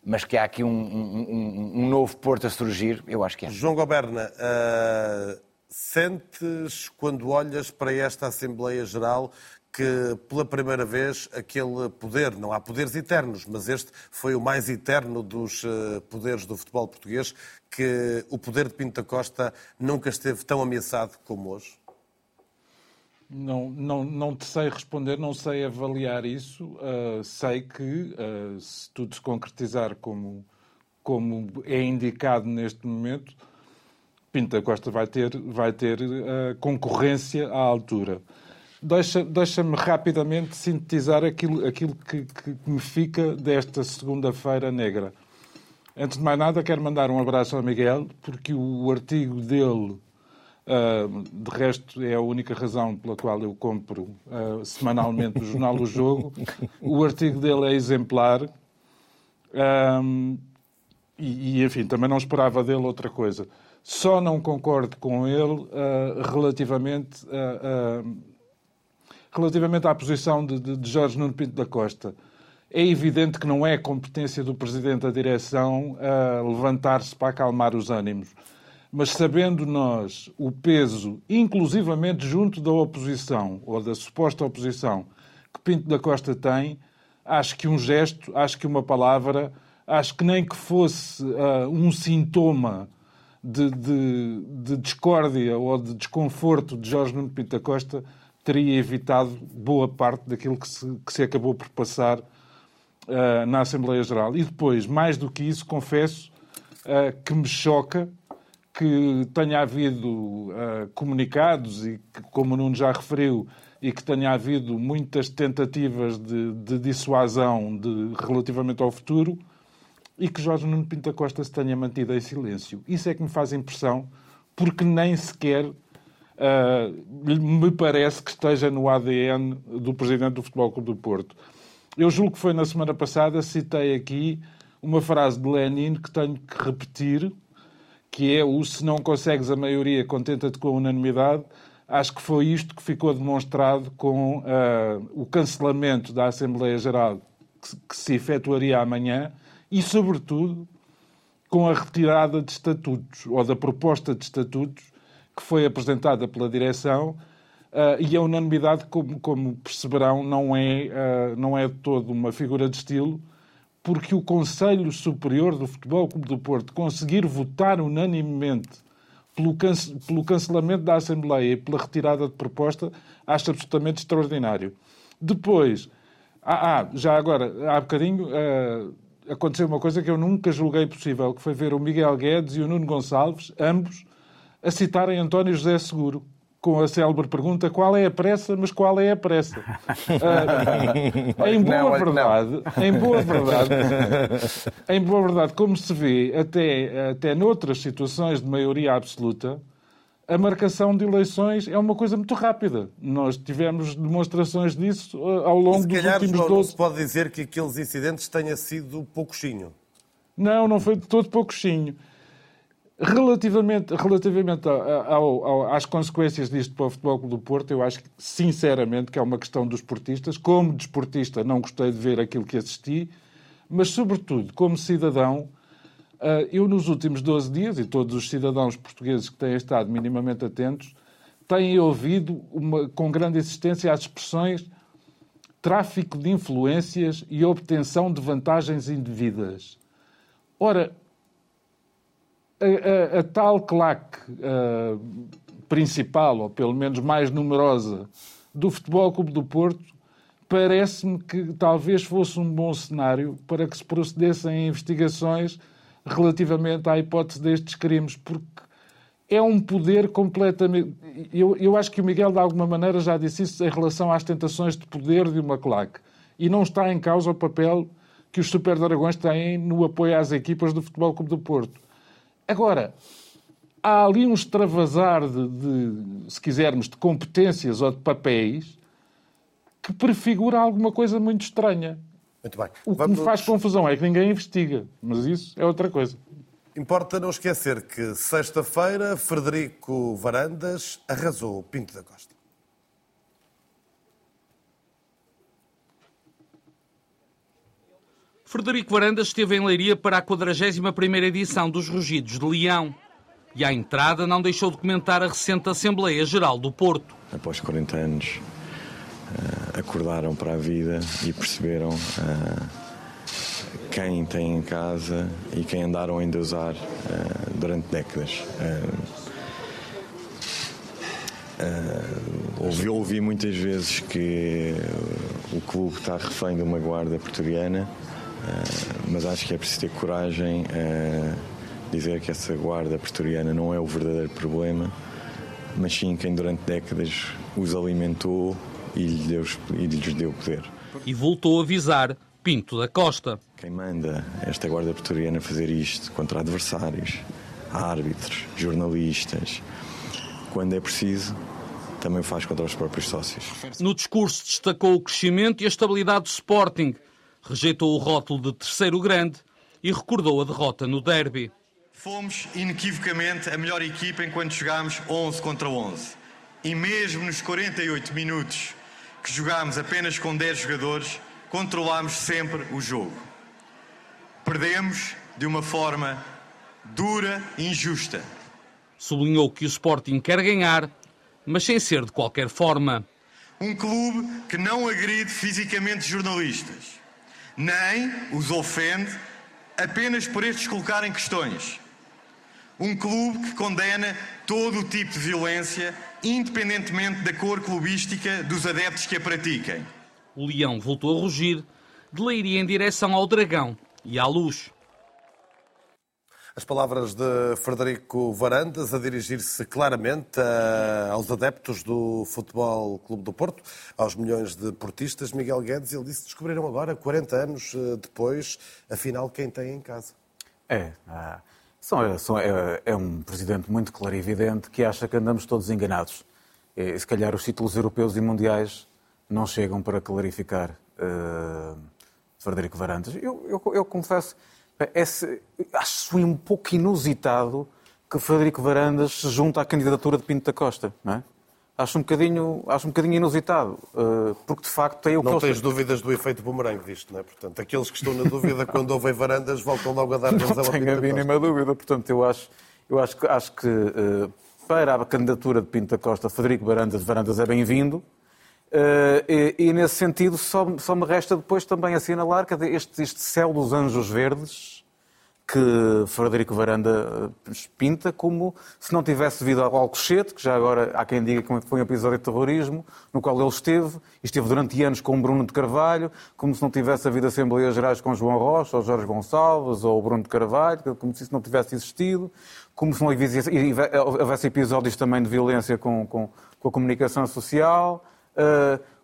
mas que há aqui um, um- um- novo Porto a surgir, eu acho que é. João Goberna, ah, sentes, quando olhas para esta Assembleia Geral, que pela primeira vez aquele poder, não há poderes eternos, mas este foi o mais eterno dos ah, poderes do futebol português, que o poder de Pinto da Costa nunca esteve tão ameaçado como hoje? Não, não, não te sei responder, não sei avaliar isso. Ah, sei que, ah, se tudo se concretizar como, como é indicado neste momento, Pinto da Costa vai ter, vai ter ah, concorrência à altura. Deixa- Deixa-me rapidamente sintetizar aquilo, aquilo que, que me fica desta segunda-feira negra. Antes de mais nada, quero mandar um abraço ao Miguel, porque o artigo dele, ah, de resto, é a única razão pela qual eu compro ah, semanalmente o jornal O Jogo. O artigo dele é exemplar. Ahm, e, e, enfim, também não esperava dele outra coisa. Só não concordo com ele ah, relativamente, relativamente à posição de, de- de Jorge Nuno Pinto da Costa. É evidente que não é competência do Presidente da Direção levantar-se para acalmar os ânimos. Mas sabendo nós o peso, inclusivamente junto da oposição, ou da suposta oposição, que Pinto da Costa tem, acho que um gesto, acho que uma palavra, acho que nem que fosse ah, um sintoma de, de- de discórdia ou de desconforto de Jorge Nuno Pinto da Costa teria evitado boa parte daquilo que se, que se acabou por passar ah, na Assembleia Geral. E depois, mais do que isso, confesso ah, que me choca que tenha havido ah, comunicados e que, como o Nuno já referiu, e que tenha havido muitas tentativas de, de dissuasão de- relativamente ao futuro e que Jorge Nuno Pinto Costa se tenha mantido em silêncio. Isso é que me faz impressão, porque nem sequer ah, me parece que esteja no ADN do Presidente do Futebol Clube do Porto. Eu julgo que foi na semana passada, citei aqui uma frase de Lenin que tenho que repetir, que é o se não consegues a maioria, contenta-te com a unanimidade. Acho que foi isto que ficou demonstrado com ah, o cancelamento da Assembleia Geral que, se- que se efetuaria amanhã e, sobretudo, com a retirada de estatutos, ou da proposta de estatutos que foi apresentada pela direção, ah, e a unanimidade, como, como perceberão, não é, ah, não é de todo uma figura de estilo, porque o Conselho Superior do Futebol Clube do Porto conseguir votar unanimemente pelo, pelo cancelamento da Assembleia e pela retirada de proposta, acho absolutamente extraordinário. Depois, ah, ah, já agora, há bocadinho, ah, aconteceu uma coisa que eu nunca julguei possível, que foi ver o Miguel Guedes e o Nuno Gonçalves, ambos, a citarem António José Seguro com a célebre pergunta qual é a pressa, mas qual é a pressa? Uh, em boa não, verdade, em boa verdade, em boa verdade, como se vê até, até noutras situações de maioria absoluta, a marcação de eleições é uma coisa muito rápida. Nós tivemos demonstrações disso uh, ao longo dos últimos 12... não se pode dizer que aqueles incidentes tenha sido poucochinho. Não, não foi de todo poucochinho. Relativamente, relativamente ao, ao, às consequências disto para o Futebol Clube do Porto, eu acho sinceramente que é uma questão dos portistas. Como desportista, não gostei de ver aquilo que assisti, mas, sobretudo, como cidadão, eh, eu, nos últimos 12 dias, e todos os cidadãos portugueses que têm estado minimamente atentos, têm ouvido uma, com grande insistência as expressões tráfico de influências e obtenção de vantagens indevidas. Ora, a, a, a tal claque principal, ou pelo menos mais numerosa, do Futebol Clube do Porto, parece-me que talvez fosse um bom cenário para que se procedessem investigações relativamente à hipótese destes crimes, porque é um poder completamente. Eu, eu acho que o Miguel, de alguma maneira, já disse isso em relação às tentações de poder de uma claque. E não está em causa o papel que os Super Dragões têm no apoio às equipas do Futebol Clube do Porto. Agora, há ali um extravasar de, de, se quisermos, de competências ou de papéis que prefigura alguma coisa muito estranha. Muito bem. O que Vamos... me faz confusão é que ninguém investiga, mas isso é outra coisa. Importa não esquecer que sexta-feira Frederico Varandas arrasou Pinto da Costa. Frederico Varandas esteve em Leiria para a 41ª edição dos Rugidos de Leão. E à entrada não deixou de comentar a recente Assembleia Geral do Porto. Após 40 anos, uh, acordaram para a vida e perceberam uh, quem tem em casa e quem andaram a usar uh, durante décadas. ouvi, ouvi muitas vezes que o clube está refém de uma guarda eh, mas acho que é preciso ter coragem a dizer que essa guarda pretoriana não é o verdadeiro problema, mas sim quem durante décadas os alimentou e lhes deu, e lhes deu poder. E voltou a avisar Pinto da Costa. Quem manda esta guarda pretoriana fazer isto contra adversários, árbitros, jornalistas, quando é preciso, também faz contra os próprios sócios. No discurso destacou o crescimento e a estabilidade do Sporting rejeitou o rótulo de terceiro grande e recordou a derrota no derby. Fomos inequivocamente a melhor equipa enquanto jogámos 11 contra 11. E mesmo nos 48 minutos que jogámos apenas com 10 jogadores, controlámos sempre o jogo. Perdemos de uma forma dura e injusta. Sublinhou que o Sporting quer ganhar, mas sem ser de qualquer forma. Um clube que não agride fisicamente jornalistas nem os ofende apenas por estes colocarem questões. Um clube que condena todo o tipo de violência, independentemente da cor clubística dos adeptos que a pratiquem. O leão voltou a rugir, de Leiria em direção ao dragão e à luz. As palavras de Frederico Varandas a dirigir-se claramente a, aos adeptos do Futebol Clube do Porto, aos milhões de portistas. Miguel Guedes, ele disse descobriram agora, 40 anos eh, depois, afinal, quem tem em casa. É, ah, são, são, é, é, um presidente muito clarividente que acha que andamos todos enganados. E, se calhar os títulos europeus e mundiais não chegam para clarificar uh, Frederico Varandas. Eu, eu, eu confesso esse, acho um pouco inusitado que Frederico Varandas se junta à candidatura de Pinto da Costa, não é? Acho um bocadinho, acho um bocadinho inusitado, eh, porque de facto tem o que Não tens dúvidas do efeito bumerangue disto, não é? Portanto, aqueles que estão na dúvida quando ouvem varandas voltam logo a dar razão Não tenho a mínima dúvida, portanto, eu acho, eu acho que, acho que eh, para a candidatura de Pinto da Costa, Frederico Varandas, Varandas é bem-vindo, e, e, nesse sentido, só, só, me resta depois também assinalar este, este céu dos anjos verdes que Frederico Varanda eh, pinta como se não tivesse vindo ao Alcochete, que já agora há quem diga que foi um episódio de terrorismo, no qual ele esteve, esteve durante anos com Bruno de Carvalho, como se não tivesse havido Assembleias Gerais com João Rocha, ou Jorge Gonçalves, ou Bruno de Carvalho, como se isso não tivesse existido, como se não houvesse episódios também de violência com, com, com a comunicação social,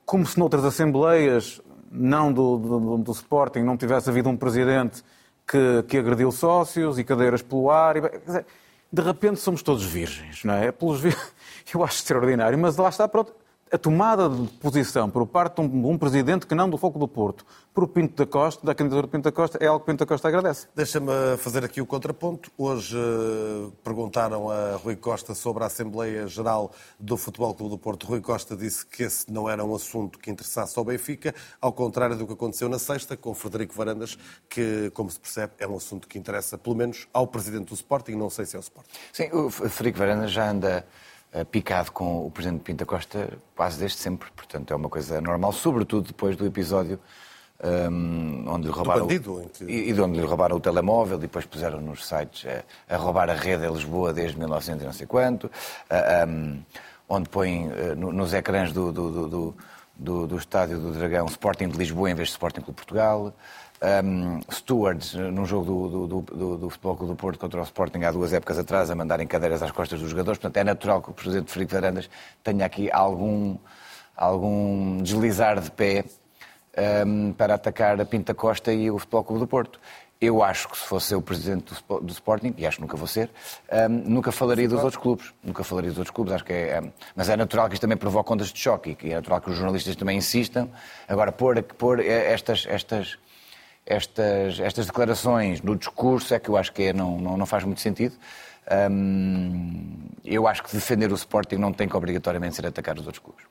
como se noutras assembleias, não do, do, do, Sporting, não tivesse havido um presidente que, que agrediu sócios e cadeiras pelo ar. E, dizer, de repente somos todos virgens, não é? Pelos, eu acho extraordinário, mas lá está, pronto, a tomada de posição por parte de um, um, presidente que não do Foco do Porto, por o Pinto da Costa, da candidatura Pinto da Costa, é algo que Pinto da Costa agradece. Deixa-me fazer aqui o contraponto. Hoje uh, perguntaram a Rui Costa sobre a Assembleia Geral do Futebol Clube do Porto. Rui Costa disse que esse não era um assunto que interessasse ao Benfica, ao contrário do que aconteceu na sexta com Frederico Varandas, que, como se percebe, é um assunto que interessa pelo menos ao presidente do Sporting, não sei se é o Sporting. Sim, o Frederico Varandas já anda eh, picado com o Presidente Pinta Costa quase desde sempre. Portanto, é uma coisa normal, sobretudo depois do episódio um, onde lhe roubaram. Bandido, que... e, e de onde lhe roubaram o telemóvel e depois puseram nos sites a, a roubar a rede em Lisboa desde 1900 e não sei quanto, um, onde põem uh, nos ecrãs do, do, do, do, do Estádio do Dragão Sporting de Lisboa em vez de Sporting Clube Portugal um, stewards num jogo do, do, do, do Futebol Clube do Porto contra o Sporting há duas épocas atrás a mandarem cadeiras às costas dos jogadores. Portanto, é natural que o Presidente Frederico Varandas tenha aqui algum, algum deslizar de pé um, para atacar a Pinta Costa e o Futebol Clube do Porto. Eu acho que se fosse eu o presidente do, do Sporting, e acho que nunca vou ser, um, nunca falaria dos outros clubes. Nunca falaria dos outros clubes, acho que é. Um, mas é natural que isto também provoque ondas de choque e é natural que os jornalistas também insistam. Agora, pôr, pôr estas, estas, estas, estas declarações no discurso é que eu acho que é, não, não, não faz muito sentido. eu acho que defender o Sporting não tem que obrigatoriamente ser atacar os outros clubes.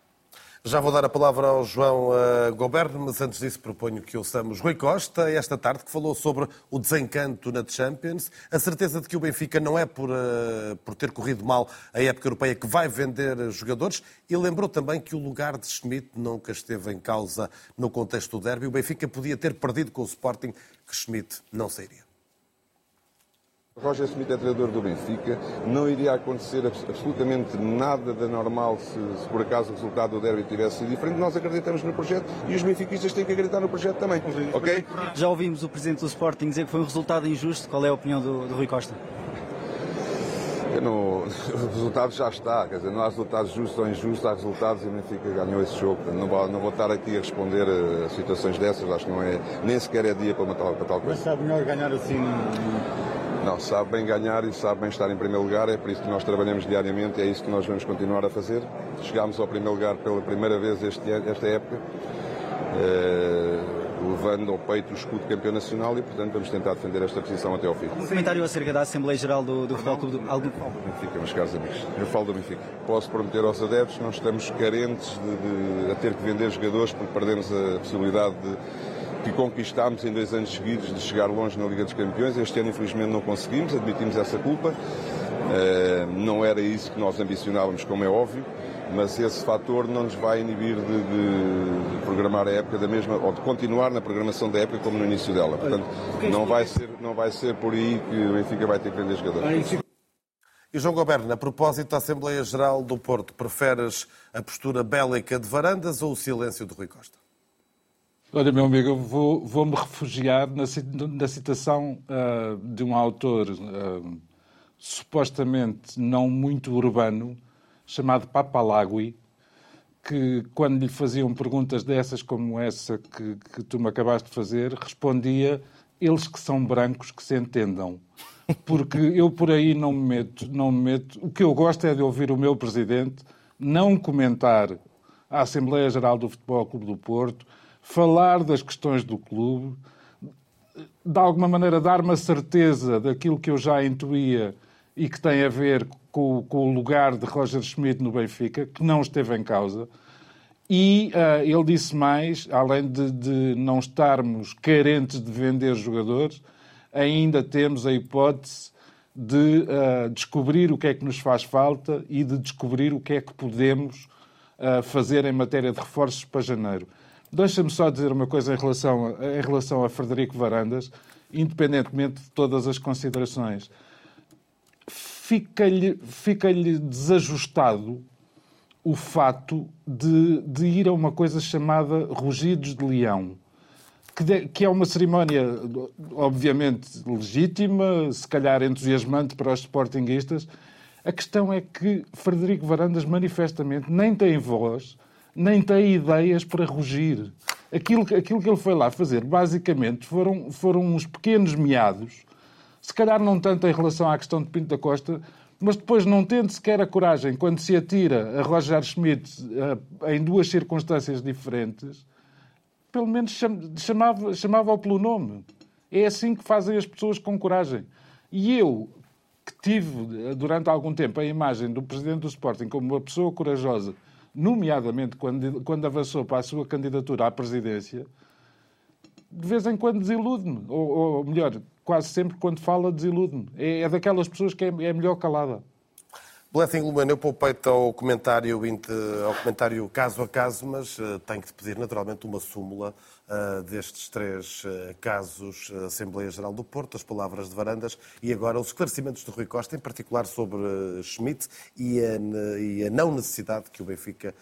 Já vou dar a palavra ao João uh, Goberno, mas antes disso proponho que ouçamos Rui Costa, esta tarde, que falou sobre o desencanto na Champions, a certeza de que o Benfica não é por, uh, por ter corrido mal a época europeia que vai vender jogadores e lembrou também que o lugar de Schmidt nunca esteve em causa no contexto do derby. O Benfica podia ter perdido com o Sporting, que Schmidt não sairia. Roger Smith é treinador do Benfica, não iria acontecer absolutamente nada de normal se, se, por acaso o resultado do derby tivesse sido diferente. Nós acreditamos no projeto e os benfiquistas têm que acreditar no projeto também. Ok? Já ouvimos o presidente do Sporting dizer que foi um resultado injusto. Qual é a opinião do, do Rui Costa? Não, o resultado já está, quer dizer, não há resultados justos ou injustos, há resultados e o Benfica ganhou esse jogo. Não vou, não vou estar aqui a responder a situações dessas, acho que não é, nem sequer é dia para, uma tal, para tal coisa. Mas sabe melhor ganhar assim não, sabe bem ganhar e sabe bem estar em primeiro lugar, é por isso que nós trabalhamos diariamente e é isso que nós vamos continuar a fazer. Chegámos ao primeiro lugar pela primeira vez este, esta época, eh, levando ao peito o escudo campeão nacional e, portanto, vamos tentar defender esta posição até ao fim. Um comentário acerca da Assembleia Geral do, do Futebol Clube do... Algo... Benfica, meus caros amigos. Eu falo do Benfica. Posso prometer aos adeptos que não estamos carentes de, de, a ter que vender jogadores porque perdemos a possibilidade de que conquistámos em dois anos seguidos de chegar longe na Liga dos Campeões. Este ano, infelizmente, não conseguimos, admitimos essa culpa. Uh, não era isso que nós ambicionávamos, como é óbvio, mas esse fator não nos vai inibir de, de, de, programar a época da mesma, ou de continuar na programação da época como no início dela. Portanto, não vai ser, não vai ser por aí que o Benfica vai ter que vender jogadores. E João Goberno, a propósito da Assembleia Geral do Porto, preferes a postura bélica de Varandas ou o silêncio de Rui Costa? Olha, meu amigo, eu vou, vou-me refugiar na, na citação uh, de um autor uh, supostamente não muito urbano, chamado Papalagui, que quando lhe faziam perguntas dessas como essa que, que tu me acabaste de fazer, respondia eles que são brancos que se entendam. Porque eu por aí não me meto, não me meto. O que eu gosto é de ouvir o meu presidente não comentar a Assembleia Geral do Futebol Clube do Porto, falar das questões do clube, de alguma maneira dar uma certeza daquilo que eu já intuía e que tem a ver com, com o lugar de Roger Schmidt no Benfica, que não esteve em causa. E uh, ele disse mais, além de, de, não estarmos carentes de vender jogadores, ainda temos a hipótese de uh, descobrir o que é que nos faz falta e de descobrir o que é que podemos uh, fazer em matéria de reforços para janeiro. Deixa-me só dizer uma coisa em relação, em relação a Frederico Varandas, independentemente de todas as considerações. Fica-lhe fica desajustado o fato de, de ir a uma coisa chamada rugidos de leão. que, de, que, é uma cerimónia, obviamente, legítima, se calhar entusiasmante para os sportinguistas. A questão é que Frederico Varandas, manifestamente, nem tem voz, nem tem ideias para rugir. Aquilo, aquilo que ele foi lá fazer, basicamente, foram, foram uns pequenos meados, se calhar não tanto em relação à questão de Pinto da Costa, mas depois não tendo sequer a coragem, quando se atira a Roger Schmidt eh, em duas circunstâncias diferentes, pelo menos chamava, chamava-o pelo nome. É assim que fazem as pessoas com coragem. E eu, que tive eh, durante algum tempo a imagem do presidente do Sporting como uma pessoa corajosa, nomeadamente quando, quando avançou para a sua candidatura à presidência, de vez em quando desilude-me. Ou, ou, melhor, quase sempre quando fala desilude-me. É, é, daquelas pessoas que é, é melhor calada. Blessing Lumen, eu poupei-te ao comentário, ao comentário caso a caso, mas uh, tenho que te pedir naturalmente uma súmula uh, destes três uh, casos Assembleia Geral do Porto, as palavras de Varandas e agora os esclarecimentos de Rui Costa, em particular sobre Schmidt e a, e a, não necessidade que o Benfica,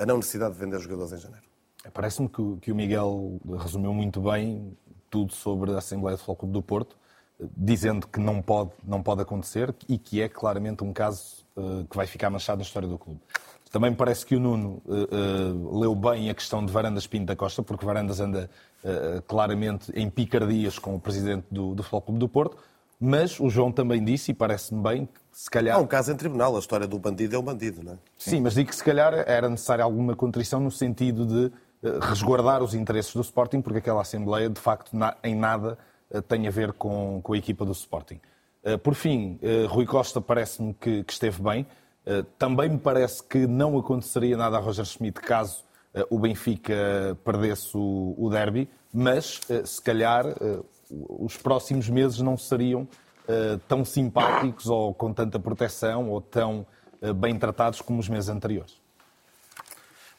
a não necessidade de vender jogadores em janeiro. Parece-me que, que o Miguel resumiu muito bem tudo sobre a Assembleia de Futebol Clube do Porto dizendo que não pode, não pode acontecer e que é claramente um caso uh, que vai ficar manchado na história do clube. Também me parece que o Nuno uh, uh, leu bem a questão de Varandas Pinto da Costa, porque Varandas anda claramente em picardias com o presidente do, do Futebol Clube do Porto, mas o João também disse, e parece-me bem, que se calhar... Há um caso em tribunal, a história do bandido é um bandido, não é? Sim, Sim mas digo que se calhar era necessária alguma contrição no sentido de resguardar os interesses do Sporting, porque aquela Assembleia, de facto, em nada eh, tem a ver com, com a equipa do Sporting. Eh, por fim, eh, Rui Costa parece-me que, que, esteve bem. Também me parece que não aconteceria nada a Roger Schmidt caso o Benfica perdesse o, o derby, mas se calhar os próximos meses não seriam tão simpáticos ou com tanta proteção ou tão bem tratados como os meses anteriores.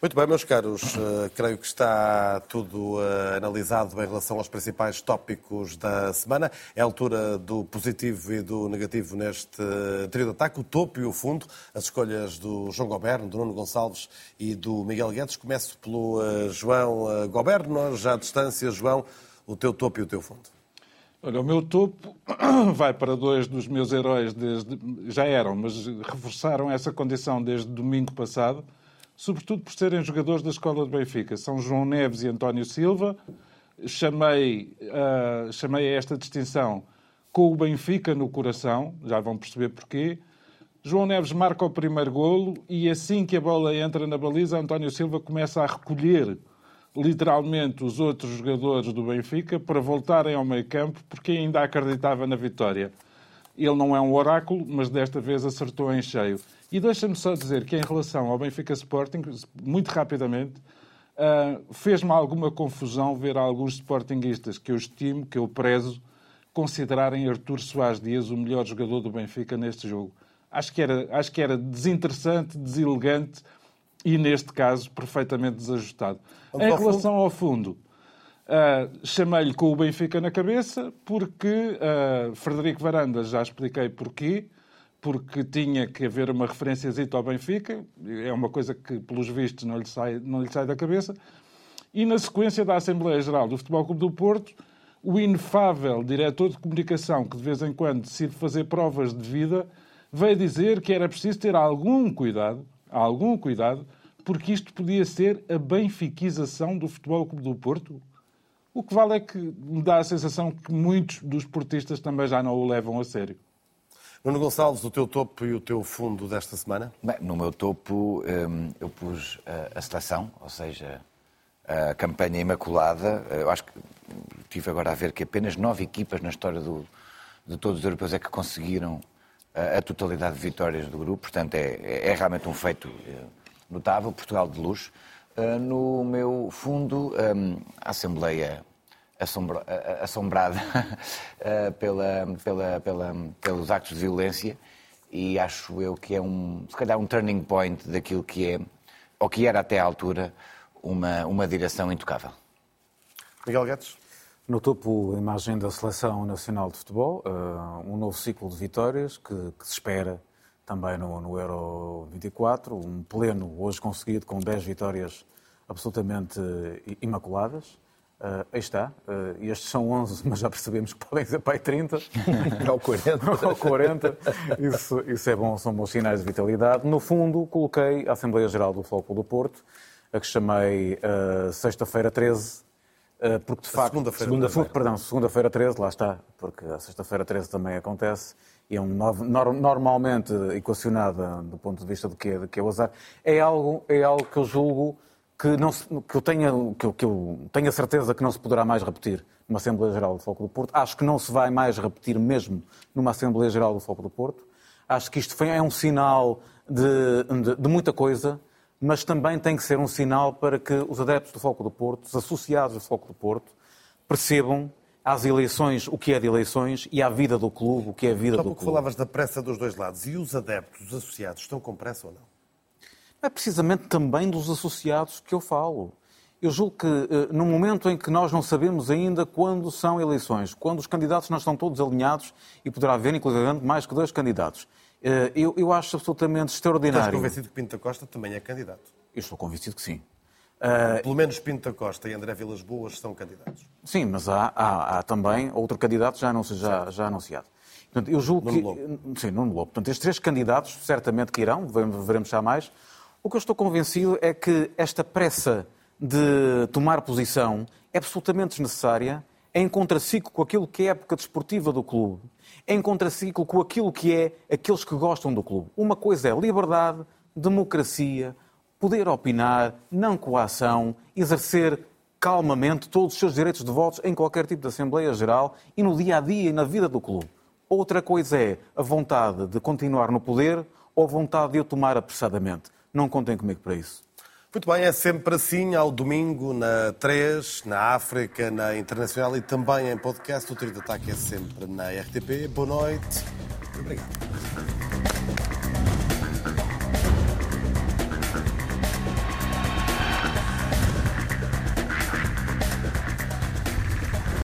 Muito bem, meus caros, uh, creio que está tudo uh, analisado em relação aos principais tópicos da semana. É a altura do positivo e do negativo neste uh, trio de ataque, o topo e o fundo, as escolhas do João Goberno, do Nuno Gonçalves e do Miguel Guedes. Começo pelo João Goberno, já à distância. João, o teu topo e o teu fundo. Olha, o meu topo vai para dois dos meus heróis, desde, já eram, mas reforçaram essa condição desde domingo passado sobretudo por serem jogadores da escola de Benfica. São João Neves e António Silva. Chamei, uh, chamei a esta distinção com o Benfica no coração, já vão perceber porquê. João Neves marca o primeiro golo e assim que a bola entra na baliza, António Silva começa a recolher literalmente os outros jogadores do Benfica para voltarem ao meio campo porque ainda acreditava na vitória. Ele não é um oráculo, mas desta vez acertou em cheio. E deixa-me só dizer que, em relação ao Benfica Sporting, muito rapidamente, uh, fez-me alguma confusão ver alguns sportinguistas que eu estimo, que eu prezo, considerarem Artur Soares Dias o melhor jogador do Benfica neste jogo. Acho que era, acho que era desinteressante, deselegante e, neste caso, perfeitamente desajustado. Vamos em relação ao fundo, uh, chamei-lhe com o Benfica na cabeça, porque uh, Frederico Varanda, já expliquei porquê, porque tinha que haver uma referência ao Benfica, é uma coisa que, pelos vistos, não lhe sai, não lhe sai da cabeça. E na sequência da Assembleia Geral do Futebol Clube do Porto, o inefável diretor de comunicação, que de vez em quando decide fazer provas de vida, veio dizer que era preciso ter algum cuidado, algum cuidado, porque isto podia ser a benfiquização do Futebol Clube do Porto. O que vale é que me dá a sensação que muitos dos portistas também já não o levam a sério. Nuno Gonçalves, o teu topo e o teu fundo desta semana? Bem, no meu topo hum, eu pus a seleção, ou seja, a campanha imaculada. Eu acho que tive agora a ver que apenas nove equipas na história do, de todos os europeus é que conseguiram a, a totalidade de vitórias do grupo. Portanto, é, é realmente um feito eh, notável. Portugal de luxo. No meu fundo, um, a Assembleia assombra, assombrada eh, pela, pela, pela, pelos actos de violência e acho eu que é um, se calhar um turning point daquilo que é, ou que era até à altura, uma, uma direção intocável. Miguel Guedes? No topo, a imagem da Seleção Nacional de Futebol, uh, um novo ciclo de vitórias que, que se espera também no, no, Euro 24, um pleno hoje conseguido com 10 vitórias absolutamente imaculadas. Uh, aí está. Uh, estes são 11, mas já percebemos que podem ser para aí 30. Ou 40. Ou 40. Isso, isso é bom, são bons sinais de vitalidade. No fundo, coloquei a Assembleia Geral do Futebol do Porto, a que chamei uh, sexta-feira 13, porque de facto. Segunda-feira segunda, segunda Perdão, segunda-feira 13, lá está, porque a sexta-feira 13 também acontece e é um normalmente equacionada do ponto de vista do que é, do que é o azar, é algo, é algo que eu julgo que, não se, que, eu tenha, que, eu, que eu tenha certeza que não se poderá mais repetir numa Assembleia Geral do Foco do Porto. Acho que não se vai mais repetir mesmo numa Assembleia Geral do Foco do Porto. Acho que isto foi, é um sinal de, de, de, muita coisa, mas também tem que ser um sinal para que os adeptos do Foco do Porto, os associados do Foco do Porto, percebam às eleições o que é de eleições e à vida do clube o que é a vida Só do clube. falavas da pressa dos dois lados. E os adeptos, os associados, estão com pressa ou não? É precisamente também dos associados que eu falo. Eu julgo que eh, no momento em que nós não sabemos ainda quando são eleições, quando os candidatos não estão todos alinhados e poderá haver, inclusive, mais que dois candidatos, eh, eu, eu acho absolutamente extraordinário. Estás convencido que Pinto da Costa também é candidato? Eu estou convencido que sim. Uh, Pelo menos Pinto da Costa e André Vilas Boas são candidatos. Sim, mas há, há, há também outro candidato já, já, já anunciado. Portanto, eu julgo Nuno que. Lobo. Sim, Nuno Lobo. Portanto, estes três candidatos certamente que irão, veremos já mais. O que eu estou convencido é que esta pressa de tomar posição é absolutamente desnecessária, é em contraciclo com aquilo que é a época desportiva do clube, é em contraciclo com aquilo que é aqueles que gostam do clube. Uma coisa é liberdade, democracia, poder opinar, não coação, exercer calmamente todos os seus direitos de votos em qualquer tipo de Assembleia Geral e no dia a dia e na vida do clube. Outra coisa é a vontade de continuar no poder ou a vontade de o tomar apressadamente. Não contem comigo para isso. Muito bem, é sempre assim, ao domingo, na 3, na África, na Internacional e também em podcast. O Trio de Ataque é sempre na RTP. Boa noite. Obrigado.